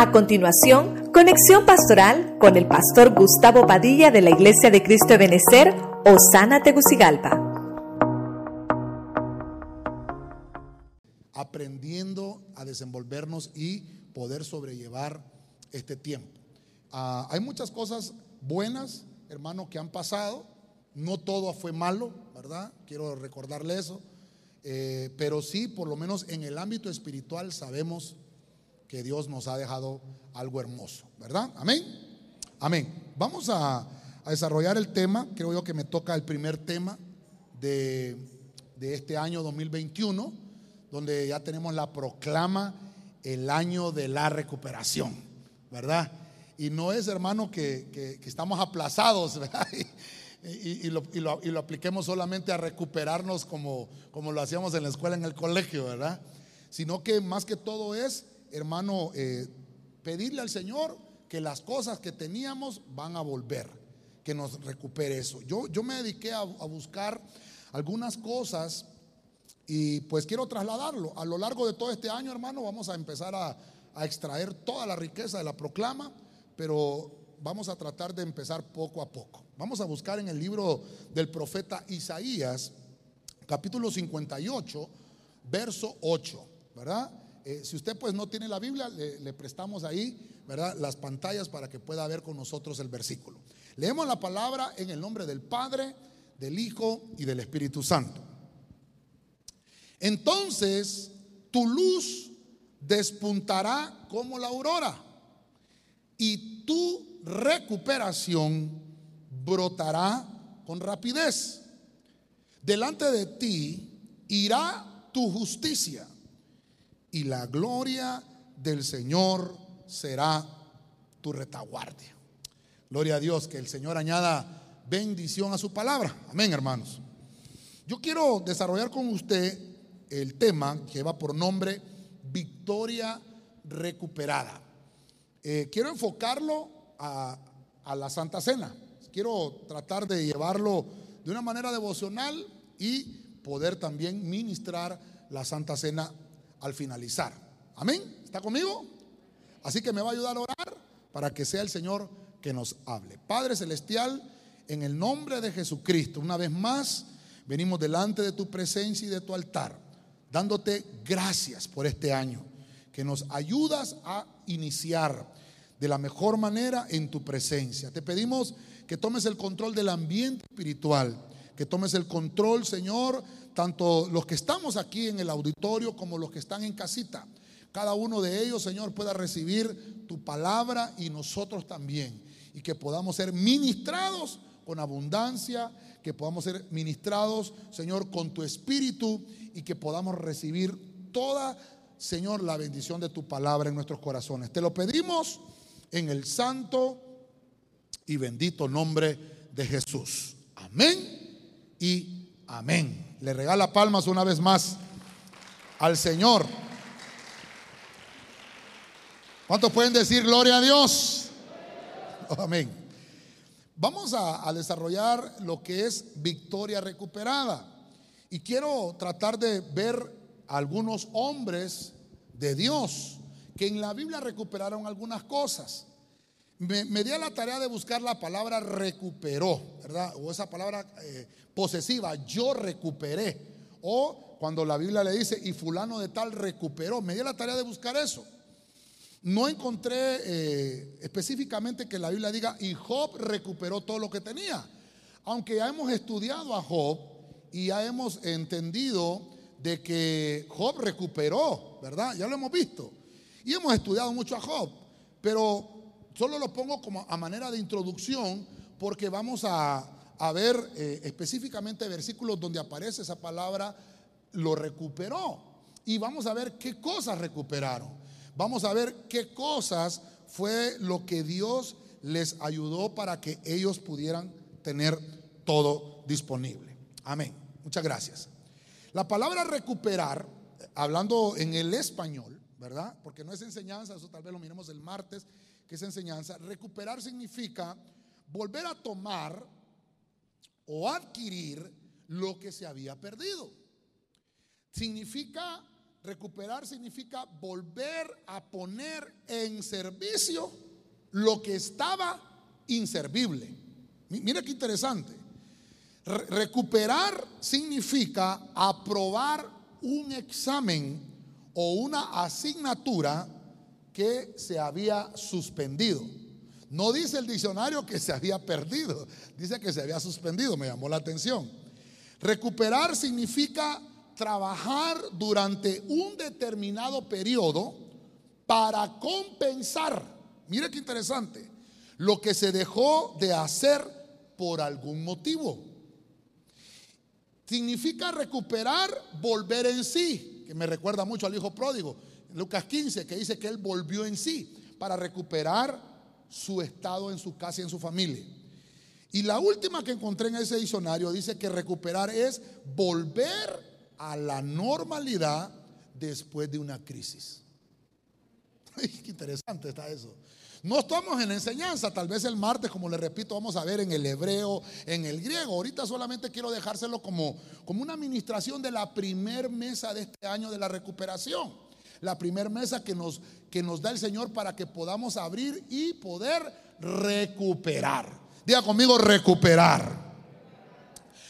A continuación, conexión pastoral con el pastor Gustavo Padilla de la Iglesia de Cristo de Benecer, Osana Tegucigalpa. Aprendiendo a desenvolvernos y poder sobrellevar este tiempo. Ah, hay muchas cosas buenas, hermano, que han pasado. No todo fue malo, ¿verdad? Quiero recordarle eso. Eh, pero sí, por lo menos en el ámbito espiritual sabemos que Dios nos ha dejado algo hermoso, ¿verdad? Amén. Amén. Vamos a, desarrollar el tema, creo yo que me toca el primer tema de, de este año 2021, donde ya tenemos la proclama el año de la recuperación, ¿verdad? Y no es, hermano, que, estamos aplazados, ¿verdad? Y, lo, y, lo, apliquemos solamente a recuperarnos como, como lo hacíamos en la escuela, en el colegio, ¿verdad? Sino que más que todo es hermano, eh, pedirle al Señor que las cosas que teníamos van a volver, que nos recupere eso. Yo, yo me dediqué a, buscar algunas cosas y pues quiero trasladarlo. A lo largo de todo este año, hermano, vamos a empezar a, a extraer toda la riqueza de la proclama, pero vamos a tratar de empezar poco a poco. Vamos a buscar en el libro del profeta Isaías, capítulo 58, verso 8, ¿verdad? Eh, si usted pues no tiene la Biblia, le, prestamos ahí, ¿verdad? Las pantallas para que pueda ver con nosotros el versículo. Leemos la palabra en el nombre del Padre, del Hijo y del Espíritu Santo. Entonces tu luz despuntará como la aurora y tu recuperación brotará con rapidez. Delante de ti irá tu justicia y la gloria del Señor será tu retaguardia. Gloria a Dios, que el Señor añada bendición a su palabra. Amén, hermanos. Yo quiero desarrollar con usted el tema que va por nombre Victoria recuperada. Eh, quiero enfocarlo a, a la Santa Cena. Quiero tratar de llevarlo de una manera devocional y poder también ministrar la Santa Cena al finalizar. Amén. ¿Está conmigo? Así que me va a ayudar a orar para que sea el Señor que nos hable. Padre Celestial, en el nombre de Jesucristo, una vez más, venimos delante de tu presencia y de tu altar, dándote gracias por este año, que nos ayudas a iniciar de la mejor manera en tu presencia. Te pedimos que tomes el control del ambiente espiritual, que tomes el control, Señor, tanto los que estamos aquí en el auditorio como los que están en casita. Cada uno de ellos, Señor, pueda recibir tu palabra y nosotros también. Y que podamos ser ministrados con abundancia, que podamos ser ministrados, Señor, con tu espíritu y que podamos recibir toda, Señor, la bendición de tu palabra en nuestros corazones. Te lo pedimos en el santo y bendito nombre de Jesús. Amén y amén. Le regala palmas una vez más al Señor. ¿Cuántos pueden decir gloria a Dios? Amén. Vamos a, desarrollar lo que es victoria recuperada. Y quiero tratar de ver algunos hombres de Dios que en la Biblia recuperaron algunas cosas. Me, di a la tarea de buscar la palabra recuperó, ¿verdad? O esa palabra eh, posesiva, yo recuperé. O cuando la Biblia le dice, y fulano de tal recuperó. Me di la tarea de buscar eso. No encontré eh, específicamente que la Biblia diga, y Job recuperó todo lo que tenía. Aunque ya hemos estudiado a Job y ya hemos entendido de que Job recuperó, ¿verdad? Ya lo hemos visto. Y hemos estudiado mucho a Job. Pero solo lo pongo como a manera de introducción porque vamos a, a ver eh, específicamente versículos donde aparece esa palabra, lo recuperó. Y vamos a ver qué cosas recuperaron. Vamos a ver qué cosas fue lo que Dios les ayudó para que ellos pudieran tener todo disponible. Amén. Muchas gracias. La palabra recuperar, hablando en el español, ¿verdad? Porque no es enseñanza, eso tal vez lo miremos el martes, que es enseñanza. Recuperar significa volver a tomar o adquirir lo que se había perdido. Significa recuperar significa volver a poner en servicio lo que estaba inservible. Mira qué interesante. recuperar significa aprobar un examen o una asignatura que se había suspendido. No dice el diccionario que se había perdido, dice que se había suspendido, me llamó la atención. Recuperar significa trabajar durante un determinado periodo para compensar, mire qué interesante, lo que se dejó de hacer por algún motivo. Significa recuperar, volver en sí, que me recuerda mucho al hijo pródigo, Lucas 15, que dice que él volvió en sí para recuperar su estado en su casa y en su familia. Y la última que encontré en ese diccionario dice que recuperar es volver a la normalidad después de una crisis. qué interesante está eso. No estamos en enseñanza, tal vez el martes, como le repito, vamos a ver en el hebreo, en el griego. Ahorita solamente quiero dejárselo como, como una administración de la primer mesa de este año de la recuperación la primera mesa que nos, que nos da el Señor para que podamos abrir y poder recuperar. Diga conmigo, recuperar.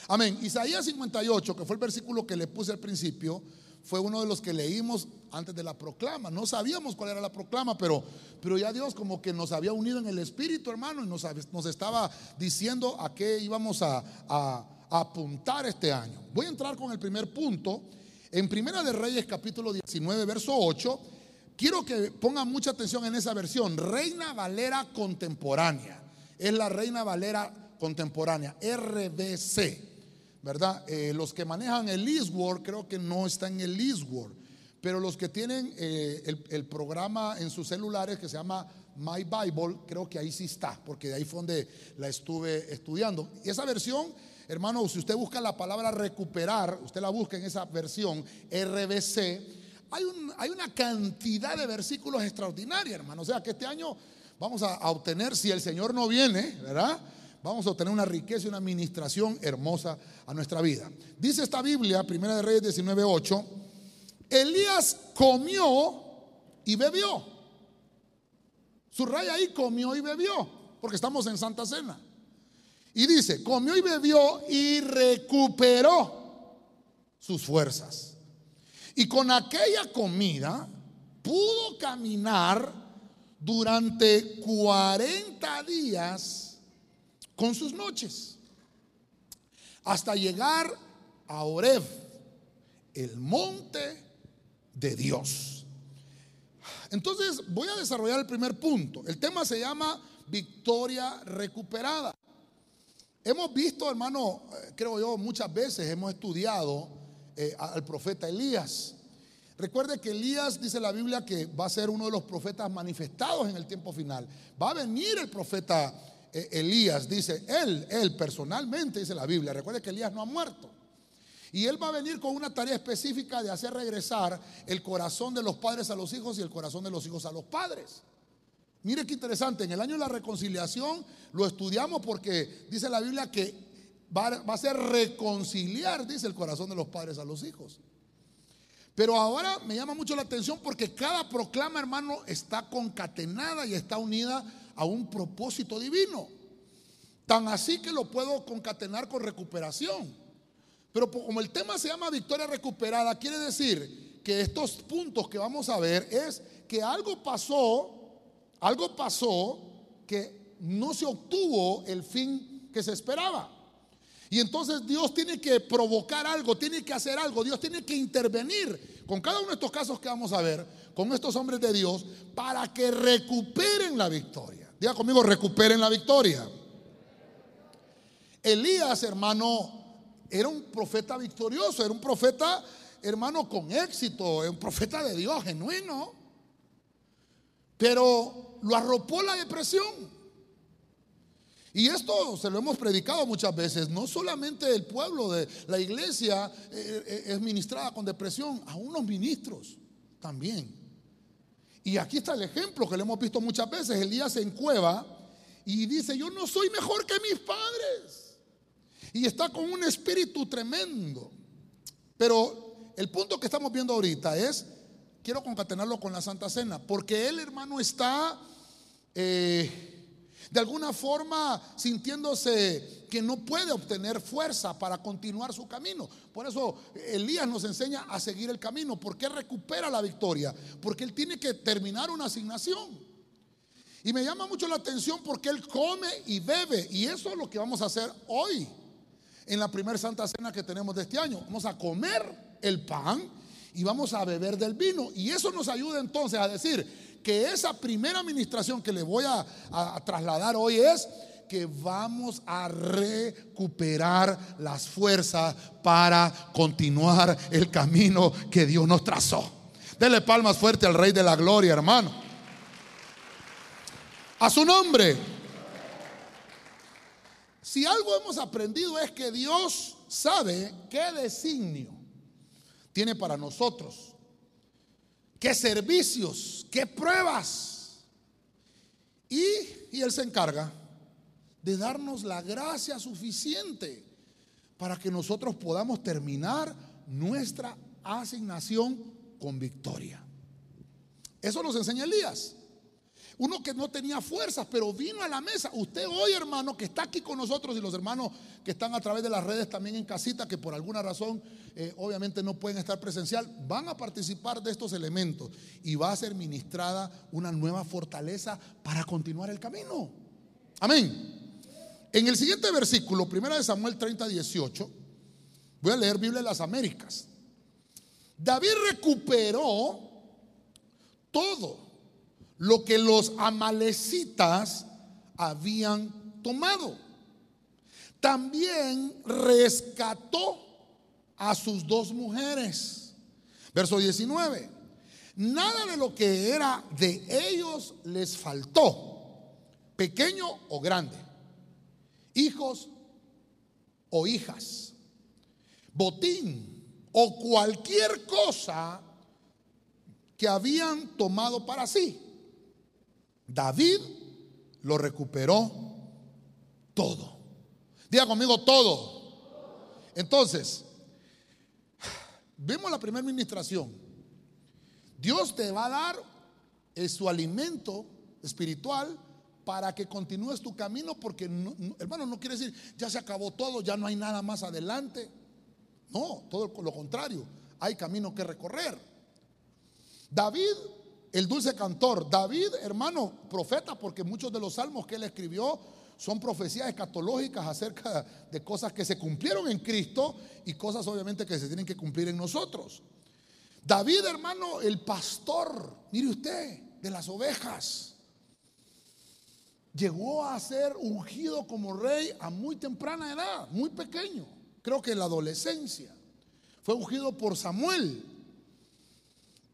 Amén. Isaías 58, que fue el versículo que le puse al principio, fue uno de los que leímos antes de la proclama. No sabíamos cuál era la proclama, pero, pero ya Dios como que nos había unido en el Espíritu, hermano, y nos, nos estaba diciendo a qué íbamos a, a apuntar este año. Voy a entrar con el primer punto en Primera de Reyes capítulo 19, verso 8, quiero que pongan mucha atención en esa versión. Reina Valera contemporánea. Es la Reina Valera contemporánea, RBC. ¿Verdad? Eh, los que manejan el Eastward creo que no está en el Eastward. Pero los que tienen eh, el, el, programa en sus celulares que se llama My Bible, creo que ahí sí está, porque de ahí fue donde la estuve estudiando. Y esa versión Hermano, si usted busca la palabra recuperar, usted la busca en esa versión RBC, hay, hay una cantidad de versículos extraordinarios, hermano. O sea que este año vamos a, obtener, si el Señor no viene, ¿verdad? Vamos a obtener una riqueza y una administración hermosa a nuestra vida. Dice esta Biblia, Primera de Reyes 19:8, Elías comió y bebió. Su rey ahí comió y bebió, porque estamos en Santa Cena. Y dice, comió y bebió y recuperó sus fuerzas. Y con aquella comida pudo caminar durante 40 días con sus noches, hasta llegar a Oreb, el monte de Dios. Entonces voy a desarrollar el primer punto. El tema se llama victoria recuperada. Hemos visto, hermano, eh, creo yo, muchas veces hemos estudiado eh, al profeta Elías. Recuerde que Elías dice la Biblia que va a ser uno de los profetas manifestados en el tiempo final. Va a venir el profeta eh, Elías, dice él, él personalmente, dice la Biblia. Recuerde que Elías no ha muerto. Y él va a venir con una tarea específica de hacer regresar el corazón de los padres a los hijos y el corazón de los hijos a los padres. Mire qué interesante, en el año de la reconciliación lo estudiamos porque dice la Biblia que va, a ser reconciliar, dice el corazón de los padres a los hijos. Pero ahora me llama mucho la atención porque cada proclama, hermano, está concatenada y está unida a un propósito divino. Tan así que lo puedo concatenar con recuperación. Pero como el tema se llama victoria recuperada, quiere decir que estos puntos que vamos a ver es que algo pasó algo pasó que no se obtuvo el fin que se esperaba. Y entonces Dios tiene que provocar algo, tiene que hacer algo, Dios tiene que intervenir con cada uno de estos casos que vamos a ver, con estos hombres de Dios, para que recuperen la victoria. Diga conmigo, recuperen la victoria. Elías, hermano, era un profeta victorioso, era un profeta, hermano, con éxito, un profeta de Dios genuino. Pero lo arropó la depresión. Y esto se lo hemos predicado muchas veces. No solamente el pueblo de la iglesia eh, eh, es ministrada con depresión, aún los ministros también. Y aquí está el ejemplo que lo hemos visto muchas veces. Elías se encueva y dice, yo no soy mejor que mis padres. Y está con un espíritu tremendo. Pero el punto que estamos viendo ahorita es, quiero concatenarlo con la Santa Cena, porque el hermano está eh, de alguna forma sintiéndose que no puede obtener fuerza para continuar su camino. Por eso Elías nos enseña a seguir el camino. ¿Por qué recupera la victoria? Porque él tiene que terminar una asignación. Y me llama mucho la atención porque él come y bebe. Y eso es lo que vamos a hacer hoy en la primera Santa Cena que tenemos de este año. Vamos a comer el pan y vamos a beber del vino. Y eso nos ayuda entonces a decir que esa primera administración que le voy a, trasladar hoy es que vamos a recuperar las fuerzas para continuar el camino que Dios nos trazó. Dele palmas fuerte al Rey de la Gloria, hermano. A su nombre. Si algo hemos aprendido es que Dios sabe qué designio tiene para nosotros, qué servicios, qué pruebas. Y, y Él se encarga de darnos la gracia suficiente para que nosotros podamos terminar nuestra asignación con victoria. Eso nos enseña Elías. Uno que no tenía fuerzas, pero vino a la mesa. Usted hoy, hermano, que está aquí con nosotros y los hermanos que están a través de las redes también en casita, que por alguna razón eh, obviamente no pueden estar presencial, van a participar de estos elementos y va a ser ministrada una nueva fortaleza para continuar el camino. Amén. En el siguiente versículo, 1 Samuel 30, 18, voy a leer Biblia de las Américas. David recuperó todo lo que los amalecitas habían tomado. También rescató a sus dos mujeres. Verso 19. Nada de lo que era de ellos les faltó, pequeño o grande, hijos o hijas, botín o cualquier cosa que habían tomado para sí David lo recuperó todo. Diga conmigo todo. Entonces, vemos la primera administración. Dios te va a dar su alimento espiritual para que continúes tu camino, porque hermano, no quiere decir ya se acabó todo, ya no hay nada más adelante. No, todo lo contrario, hay camino que recorrer. David el dulce cantor. David, hermano, profeta, porque muchos de los salmos que él escribió son profecías escatológicas acerca de cosas que se cumplieron en Cristo y cosas obviamente que se tienen que cumplir en nosotros. David, hermano, el pastor, mire usted, de las ovejas, llegó a ser ungido como rey a muy temprana edad, muy pequeño, creo que en la adolescencia. Fue ungido por Samuel.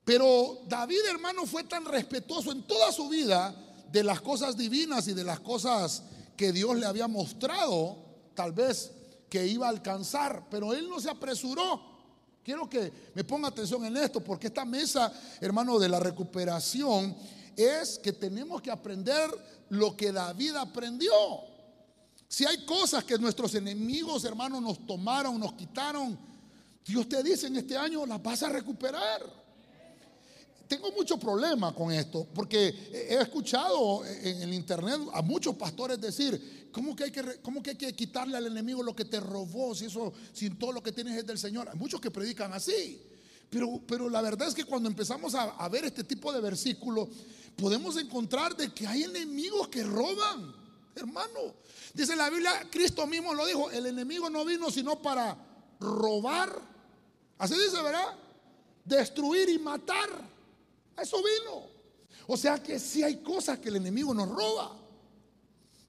Pero David, hermano, fue tan respetuoso en toda su vida de las cosas divinas y de las cosas que Dios le había mostrado, tal vez que iba a alcanzar, pero él no se apresuró. Quiero que me ponga atención en esto, porque esta mesa, hermano, de la recuperación es que tenemos que aprender lo que David aprendió. Si hay cosas que nuestros enemigos, hermanos, nos tomaron, nos quitaron, Dios te dice en este año, las vas a recuperar tengo mucho problema con esto, porque he escuchado en el internet a muchos pastores decir, ¿cómo que hay que, que, hay que quitarle al enemigo lo que te robó si, eso, si todo lo que tienes es del Señor? Hay muchos que predican así. Pero, pero la verdad es que cuando empezamos a, a ver este tipo de versículos, podemos encontrar de que hay enemigos que roban, hermano. Dice la Biblia, Cristo mismo lo dijo, el enemigo no vino sino para robar, así dice, ¿verdad? Destruir y matar eso vino. O sea que si hay cosas que el enemigo nos roba.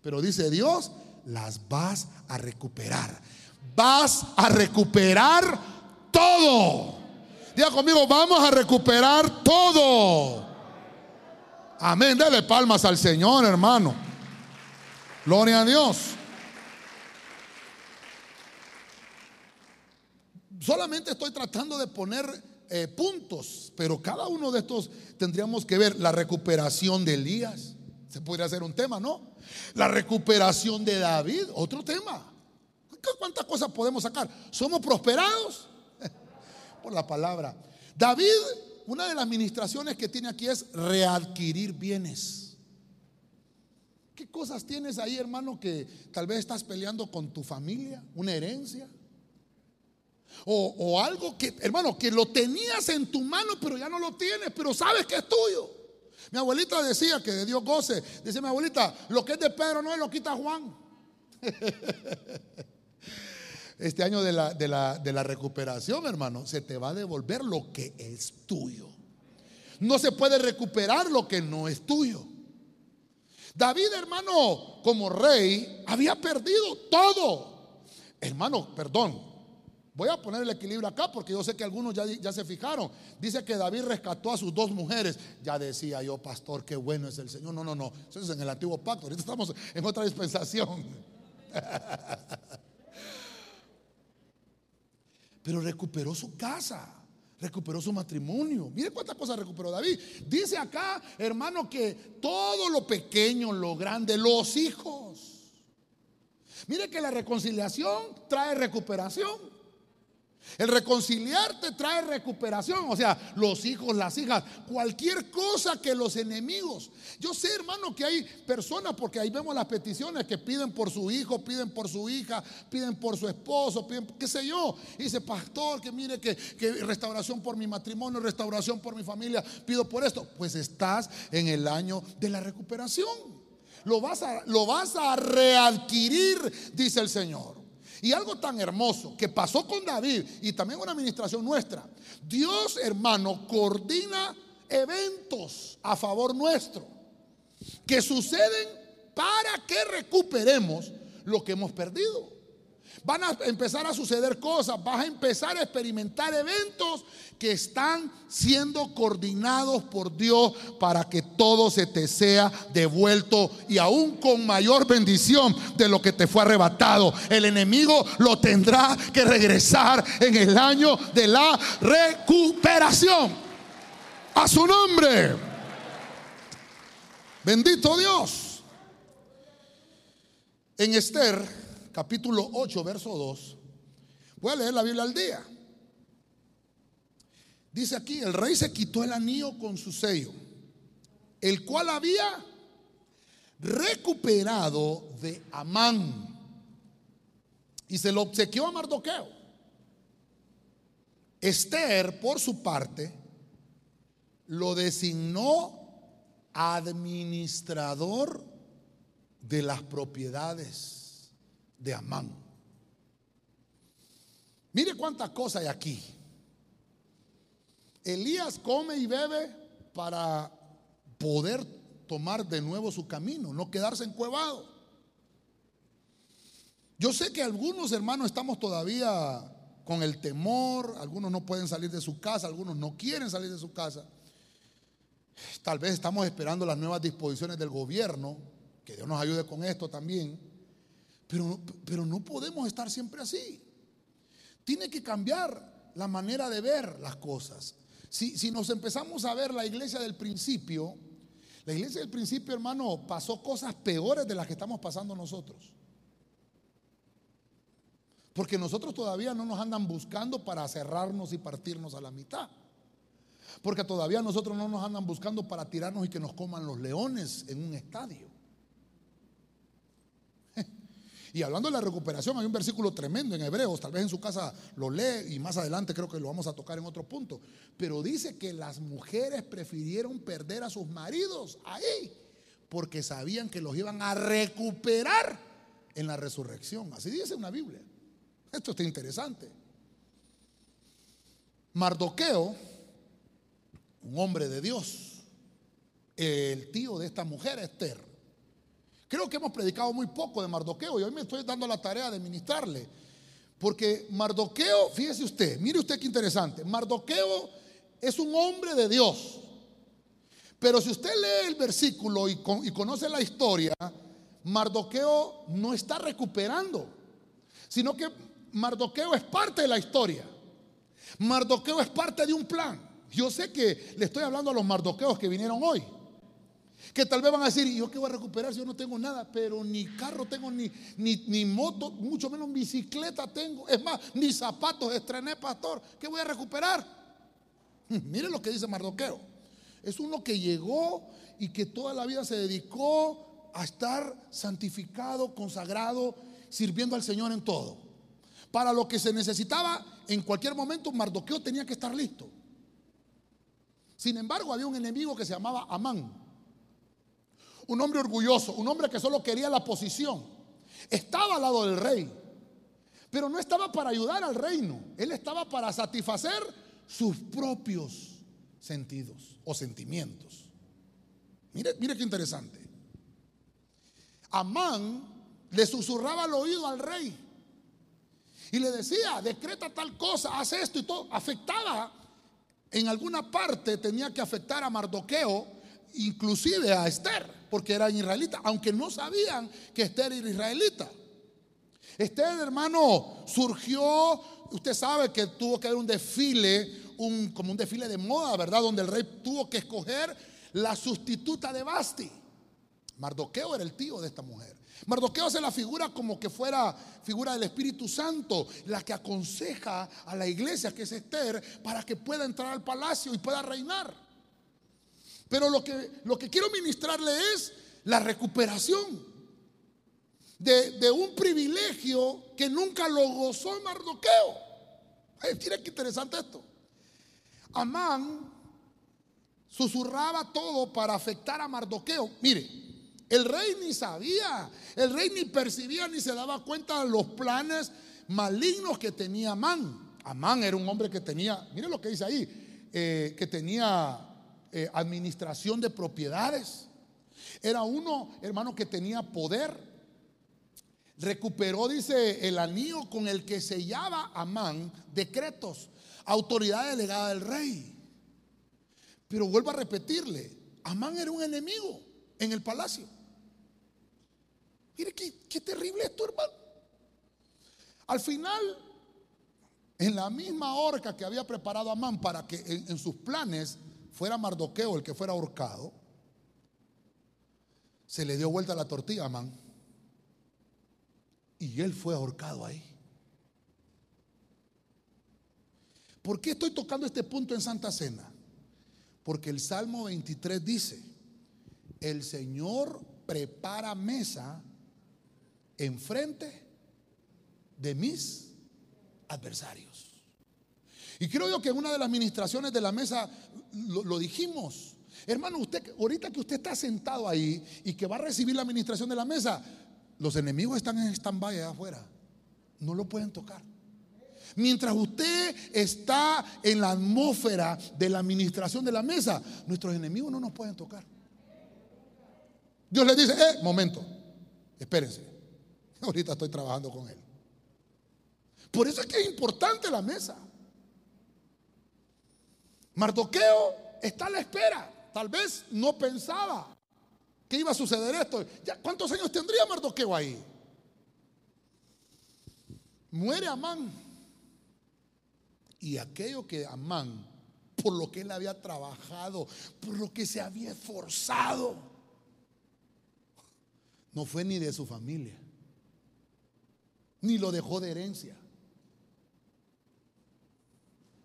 Pero dice Dios, las vas a recuperar. Vas a recuperar todo. Diga conmigo, vamos a recuperar todo. Amén. Dale palmas al Señor, hermano. Gloria a Dios. Solamente estoy tratando de poner eh, puntos, pero cada uno de estos tendríamos que ver la recuperación de Elías. Se podría hacer un tema, ¿no? La recuperación de David, otro tema. ¿Cuántas cosas podemos sacar? ¿Somos prosperados? por la palabra. David, una de las administraciones que tiene aquí es readquirir bienes. ¿Qué cosas tienes ahí, hermano, que tal vez estás peleando con tu familia? ¿Una herencia? O, algo que, hermano, que lo tenías en tu mano, pero ya no lo tienes, pero sabes que es tuyo. Mi abuelita decía que de Dios goce. Dice mi abuelita, lo que es de Pedro no es lo quita Juan. Este año de la, de, la, de la recuperación, hermano, se te va a devolver lo que es tuyo. No se puede recuperar lo que no es tuyo. David, hermano, como rey, había perdido todo. Hermano, perdón, Voy a poner el equilibrio acá porque yo sé que algunos ya, ya, se fijaron. Dice que David rescató a sus dos mujeres. Ya decía yo, pastor, qué bueno es el Señor. No, no, no. Eso es en el antiguo pacto. Ahorita estamos en otra dispensación. Pero recuperó su casa. Recuperó su matrimonio. Mire cuántas cosas recuperó David. Dice acá, hermano, que todo lo pequeño, lo grande, los hijos. Mire que la reconciliación trae recuperación. El reconciliarte trae recuperación, o sea, los hijos, las hijas, cualquier cosa que los enemigos. Yo sé, hermano, que hay personas, porque ahí vemos las peticiones que piden por su hijo, piden por su hija, piden por su esposo, piden, qué sé yo. Dice, pastor, que mire que, que restauración por mi matrimonio, restauración por mi familia, pido por esto. Pues estás en el año de la recuperación. Lo vas a, lo vas a readquirir, dice el Señor. Y algo tan hermoso que pasó con David y también una administración nuestra. Dios, hermano, coordina eventos a favor nuestro que suceden para que recuperemos lo que hemos perdido. Van a empezar a suceder cosas, vas a empezar a experimentar eventos que están siendo coordinados por Dios para que todo se te sea devuelto y aún con mayor bendición de lo que te fue arrebatado. El enemigo lo tendrá que regresar en el año de la recuperación. A su nombre. Bendito Dios. En Esther capítulo 8, verso 2. Voy a leer la Biblia al día. Dice aquí, el rey se quitó el anillo con su sello, el cual había recuperado de Amán y se lo obsequió a Mardoqueo. Esther, por su parte, lo designó administrador de las propiedades de Amán. Mire cuántas cosas hay aquí. Elías come y bebe para poder tomar de nuevo su camino, no quedarse encuevado. Yo sé que algunos hermanos estamos todavía con el temor, algunos no pueden salir de su casa, algunos no quieren salir de su casa. Tal vez estamos esperando las nuevas disposiciones del gobierno, que Dios nos ayude con esto también. Pero, pero no podemos estar siempre así. Tiene que cambiar la manera de ver las cosas. Si, si nos empezamos a ver la iglesia del principio, la iglesia del principio, hermano, pasó cosas peores de las que estamos pasando nosotros. Porque nosotros todavía no nos andan buscando para cerrarnos y partirnos a la mitad. Porque todavía nosotros no nos andan buscando para tirarnos y que nos coman los leones en un estadio. Y hablando de la recuperación, hay un versículo tremendo en Hebreos, tal vez en su casa lo lee y más adelante creo que lo vamos a tocar en otro punto. Pero dice que las mujeres prefirieron perder a sus maridos ahí porque sabían que los iban a recuperar en la resurrección. Así dice una Biblia. Esto está interesante. Mardoqueo, un hombre de Dios, el tío de esta mujer, Esther, Creo que hemos predicado muy poco de Mardoqueo y hoy me estoy dando la tarea de ministrarle. Porque Mardoqueo, fíjese usted, mire usted qué interesante. Mardoqueo es un hombre de Dios. Pero si usted lee el versículo y, conoce la historia, Mardoqueo no está recuperando, sino que Mardoqueo es parte de la historia. Mardoqueo es parte de un plan. Yo sé que le estoy hablando a los mardoqueos que vinieron hoy. Que tal vez van a decir, ¿y yo qué voy a recuperar si yo no tengo nada? Pero ni carro tengo, ni, ni, ni moto, mucho menos bicicleta tengo. Es más, ni zapatos estrené, pastor. ¿Qué voy a recuperar? Miren lo que dice Mardoqueo. Es uno que llegó y que toda la vida se dedicó a estar santificado, consagrado, sirviendo al Señor en todo. Para lo que se necesitaba, en cualquier momento Mardoqueo tenía que estar listo. Sin embargo, había un enemigo que se llamaba Amán. Un hombre orgulloso, un hombre que solo quería la posición. Estaba al lado del rey, pero no estaba para ayudar al reino. Él estaba para satisfacer sus propios sentidos o sentimientos. Mire, mire qué interesante. Amán le susurraba al oído al rey y le decía, decreta tal cosa, haz esto y todo. Afectaba en alguna parte, tenía que afectar a Mardoqueo, inclusive a Esther, porque era israelita, aunque no sabían que Esther era israelita. Esther, hermano, surgió, usted sabe que tuvo que haber un desfile, un, como un desfile de moda, ¿verdad? Donde el rey tuvo que escoger la sustituta de Basti. Mardoqueo era el tío de esta mujer. Mardoqueo se la figura como que fuera figura del Espíritu Santo, la que aconseja a la iglesia, que es Esther, para que pueda entrar al palacio y pueda reinar. Pero lo que, lo que quiero ministrarle es la recuperación de, de un privilegio que nunca lo gozó Mardoqueo. Ay, qué interesante esto. Amán susurraba todo para afectar a Mardoqueo. Mire, el rey ni sabía, el rey ni percibía ni se daba cuenta de los planes malignos que tenía Amán. Amán era un hombre que tenía, mire lo que dice ahí, eh, que tenía eh, administración de propiedades. Era uno, hermano, que tenía poder. Recuperó, dice, el anillo con el que sellaba Amán decretos, autoridad delegada del rey. Pero vuelvo a repetirle, Amán era un enemigo en el palacio. Mire qué, terrible esto, hermano. Al final, en la misma horca que había preparado Amán para que en, sus planes fuera Mardoqueo el que fuera ahorcado, se le dio vuelta la tortilla Amán. Y él fue ahorcado ahí. ¿Por qué estoy tocando este punto en Santa Cena? Porque el Salmo 23 dice, el Señor prepara mesa enfrente de mis adversarios. Y creo yo que en una de las administraciones de la mesa lo, dijimos. Hermano, usted ahorita que usted está sentado ahí y que va a recibir la administración de la mesa, los enemigos están en stand-by allá afuera. No lo pueden tocar. Mientras usted está en la atmósfera de la administración de la mesa, nuestros enemigos no nos pueden tocar. Dios le dice, eh, momento, espérense. Ahorita estoy trabajando con él. Por eso es que es importante la mesa. Mardoqueo está a la espera. Tal vez no pensaba que iba a suceder esto. ¿Ya ¿Cuántos años tendría Mardoqueo ahí? Muere Amán. Y aquello que Amán, por lo que él había trabajado, por lo que se había esforzado, no fue ni de su familia ni lo dejó de herencia.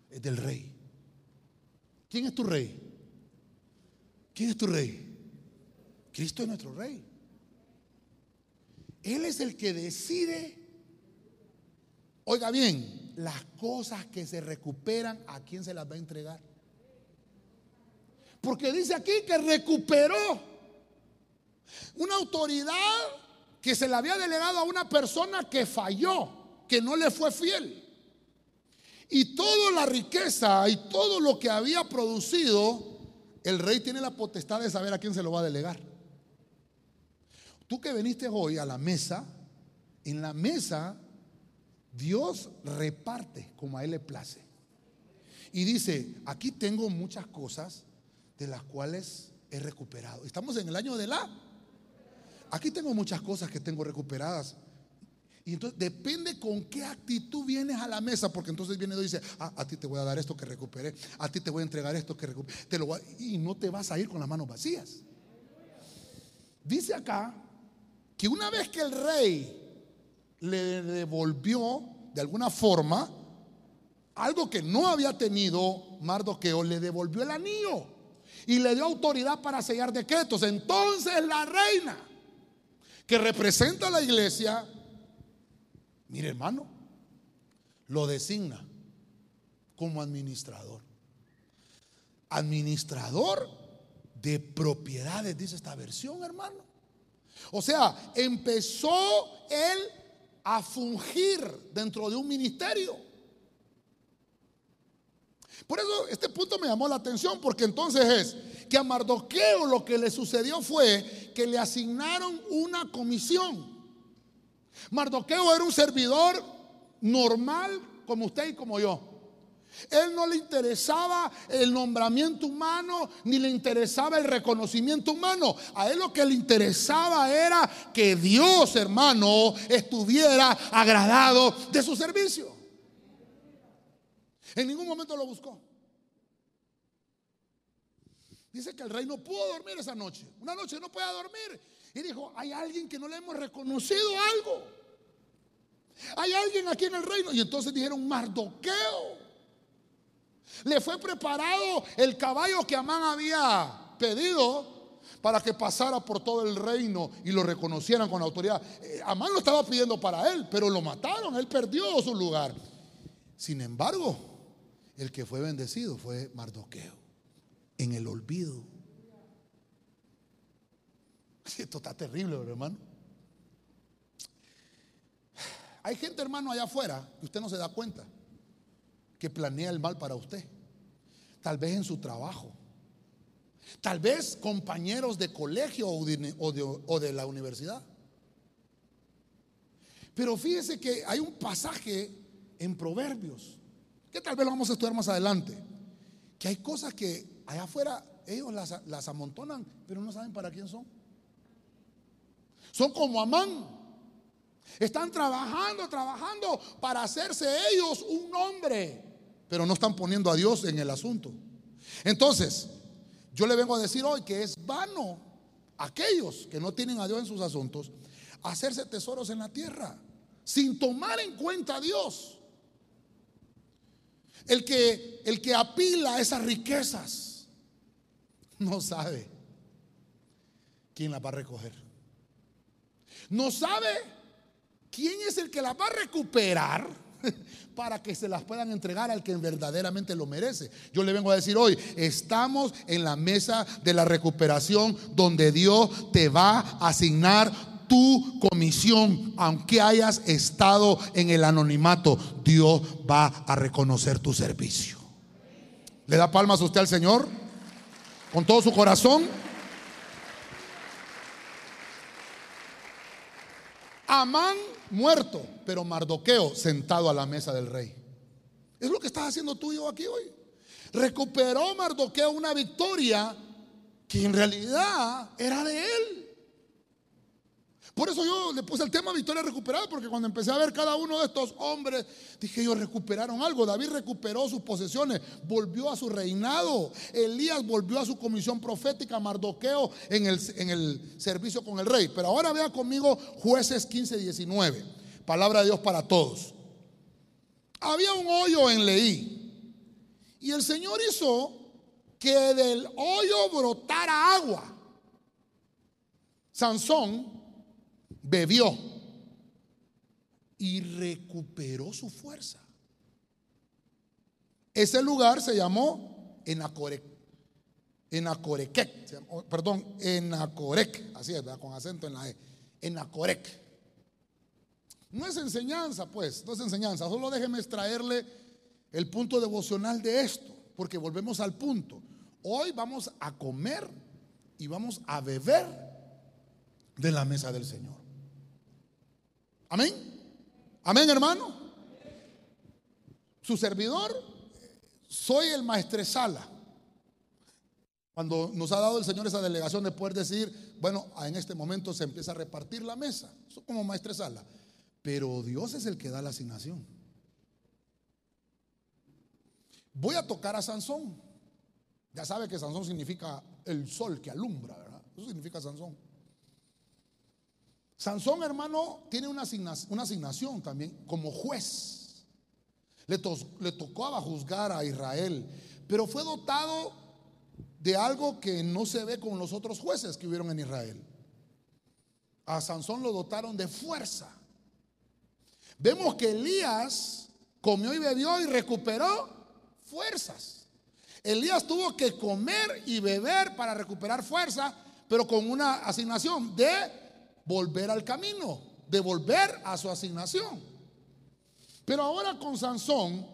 Es del rey. ¿Quién es tu rey? ¿Quién es tu rey? Cristo es nuestro rey. Él es el que decide, oiga bien, las cosas que se recuperan, ¿a quién se las va a entregar? Porque dice aquí que recuperó una autoridad que se le había delegado a una persona que falló, que no le fue fiel. Y toda la riqueza y todo lo que había producido, el rey tiene la potestad de saber a quién se lo va a delegar. Tú que viniste hoy a la mesa, en la mesa Dios reparte como a Él le place. Y dice, aquí tengo muchas cosas de las cuales he recuperado. Estamos en el año de la Aquí tengo muchas cosas que tengo recuperadas. Y entonces depende con qué actitud vienes a la mesa, porque entonces viene y dice, ah, a ti te voy a dar esto que recuperé, a ti te voy a entregar esto que recuperé, te lo y no te vas a ir con las manos vacías. Dice acá que una vez que el rey le devolvió de alguna forma algo que no había tenido Mardoqueo, le devolvió el anillo y le dio autoridad para sellar decretos. Entonces la reina, que representa a la iglesia, mire hermano, lo designa como administrador. Administrador de propiedades, dice esta versión, hermano. O sea, empezó él a fungir dentro de un ministerio. Por eso este punto me llamó la atención, porque entonces es que a Mardoqueo lo que le sucedió fue que le asignaron una comisión. Mardoqueo era un servidor normal como usted y como yo. Él no le interesaba el nombramiento humano ni le interesaba el reconocimiento humano. A él lo que le interesaba era que Dios, hermano, estuviera agradado de su servicio. En ningún momento lo buscó. Dice que el rey no pudo dormir esa noche. Una noche no podía dormir. Y dijo, hay alguien que no le hemos reconocido algo. Hay alguien aquí en el reino. Y entonces dijeron, Mardoqueo. Le fue preparado el caballo que Amán había pedido para que pasara por todo el reino y lo reconocieran con autoridad. Eh, Amán lo estaba pidiendo para él, pero lo mataron. Él perdió su lugar. Sin embargo, el que fue bendecido fue Mardoqueo, en el olvido. Esto está terrible, hermano. Hay gente, hermano, allá afuera que usted no se da cuenta que planea el mal para usted. Tal vez en su trabajo. Tal vez compañeros de colegio o de, la universidad. Pero fíjese que hay un pasaje en Proverbios que tal vez lo vamos a estudiar más adelante, que hay cosas que allá afuera ellos las, amontonan, pero no saben para quién son. Son como Amán. Están trabajando, trabajando para hacerse ellos un nombre, pero no están poniendo a Dios en el asunto. Entonces, yo le vengo a decir hoy que es vano aquellos que no tienen a Dios en sus asuntos hacerse tesoros en la tierra sin tomar en cuenta a Dios. El que, el que apila esas riquezas no sabe quién las va a recoger. No sabe quién es el que las va a recuperar para que se las puedan entregar al que verdaderamente lo merece. Yo le vengo a decir hoy, estamos en la mesa de la recuperación donde Dios te va a asignar tu comisión, aunque hayas estado en el anonimato, Dios va a reconocer tu servicio. ¿Le da palmas usted al Señor? Con todo su corazón. Amán muerto, pero Mardoqueo sentado a la mesa del rey. Es lo que estás haciendo tú y yo aquí hoy. Recuperó Mardoqueo una victoria que en realidad era de él. Por eso yo le puse el tema victoria recuperada, porque cuando empecé a ver cada uno de estos hombres, dije ellos recuperaron algo. David recuperó sus posesiones, volvió a su reinado. Elías volvió a su comisión profética, Mardoqueo en el, en el servicio con el rey. Pero ahora vea conmigo jueces 15, 19. Palabra de Dios para todos. Había un hoyo en Leí. Y el Señor hizo que del hoyo brotara agua. Sansón bebió y recuperó su fuerza. Ese lugar se llamó Enacorec. Enacorequec, perdón, Enacorec, así es, con acento en la E. Enacorec. No es enseñanza, pues, no es enseñanza. Solo déjeme extraerle el punto devocional de esto, porque volvemos al punto. Hoy vamos a comer y vamos a beber de la mesa del Señor. Amén. Amén, hermano. Su servidor, soy el maestresala. Cuando nos ha dado el Señor esa delegación de poder decir, bueno, en este momento se empieza a repartir la mesa. Eso como maestresala. Pero Dios es el que da la asignación. Voy a tocar a Sansón. Ya sabe que Sansón significa el sol que alumbra, ¿verdad? Eso significa Sansón. Sansón, hermano, tiene una asignación, también como juez. Le, le tocaba juzgar a Israel, pero fue dotado de algo que no se ve con los otros jueces que hubieron en Israel. A Sansón lo dotaron de fuerza. Vemos que Elías comió y bebió y recuperó fuerzas. Elías tuvo que comer y beber para recuperar fuerza, pero con una asignación de volver al camino, de volver a su asignación. Pero ahora con Sansón,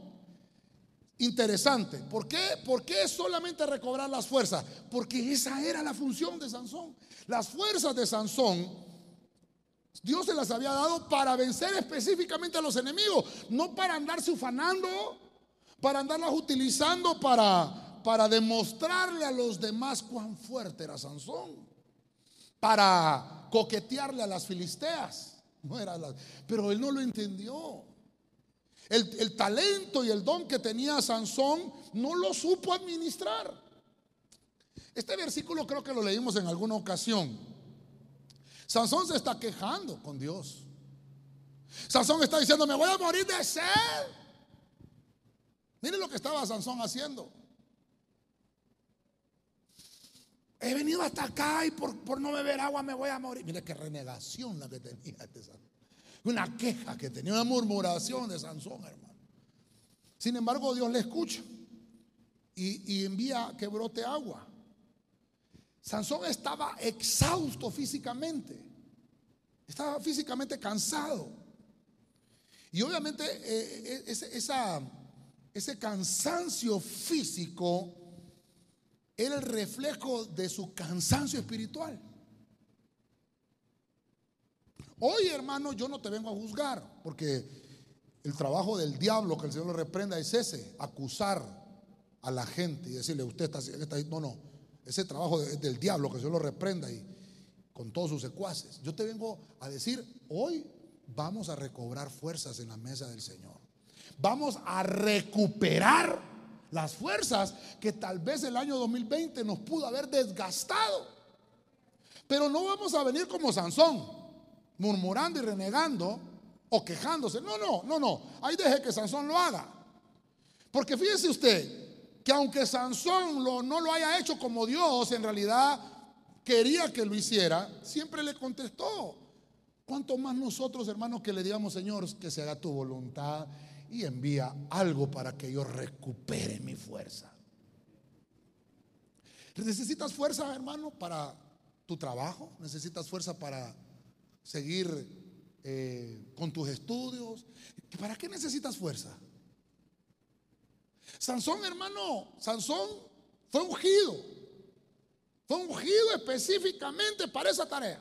interesante. ¿Por qué? ¿Por qué solamente recobrar las fuerzas? Porque esa era la función de Sansón. Las fuerzas de Sansón Dios se las había dado para vencer específicamente a los enemigos, no para andarse ufanando, para andarlas utilizando para, para demostrarle a los demás cuán fuerte era Sansón, para coquetearle a las filisteas. No era pero él no lo entendió. El, el talento y el don que tenía Sansón no lo supo administrar. Este versículo creo que lo leímos en alguna ocasión. Sansón se está quejando con Dios. Sansón está diciendo, me voy a morir de sed. Miren lo que estaba Sansón haciendo. He venido hasta acá y por, no beber agua me voy a morir. Mire qué renegación la que tenía este Sansón. Una queja que tenía, una murmuración de Sansón, hermano. Sin embargo, Dios le escucha y envía que brote agua. Sansón estaba exhausto físicamente. Estaba físicamente cansado. Y obviamente eh, eh, ese cansancio físico era el reflejo de su cansancio espiritual. Hoy, hermano, yo no te vengo a juzgar, porque el trabajo del diablo, que el Señor lo reprenda, es ese, acusar a la gente y decirle, usted está, está no, no, ese trabajo del diablo, que Dios lo reprenda y con todos sus secuaces. Yo te vengo a decir, hoy vamos a recobrar fuerzas en la mesa del Señor. Vamos a recuperar las fuerzas que tal vez el año 2020 nos pudo haber desgastado. Pero no vamos a venir como Sansón, murmurando y renegando o quejándose. No, no, no, no. Ahí deje que Sansón lo haga. Porque fíjese usted, que aunque Sansón no lo haya hecho como Dios, en realidad quería que lo hiciera, siempre le contestó. ¿Cuánto más nosotros, hermanos, que le digamos, Señor, que se haga tu voluntad y envía algo para que yo recupere mi fuerza? ¿Necesitas fuerza, hermano, para tu trabajo? ¿Necesitas fuerza para seguir eh, con tus estudios? ¿Para qué necesitas fuerza? Sansón, hermano, Sansón fue ungido. Fue ungido específicamente para esa tarea.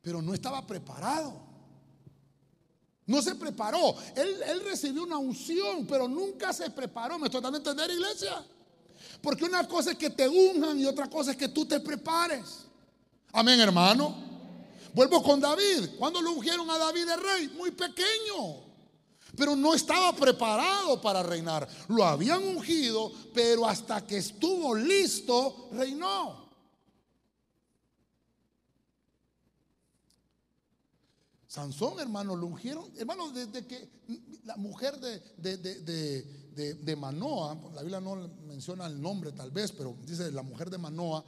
Pero no estaba preparado. No se preparó. Él, recibió una unción, pero nunca se preparó. ¿Me estoy dando a entender, iglesia? Porque una cosa es que te unjan y otra cosa es que tú te prepares. Amén, hermano. Vuelvo con David. ¿Cuándo lo ungieron a David de rey? Muy pequeño pero no estaba preparado para reinar. Lo habían ungido, pero hasta que estuvo listo, reinó. Sansón, hermano, lo ungieron. Hermano, desde que la mujer de, de, de, Manoa, la Biblia no menciona el nombre tal vez, pero dice la mujer de Manoa,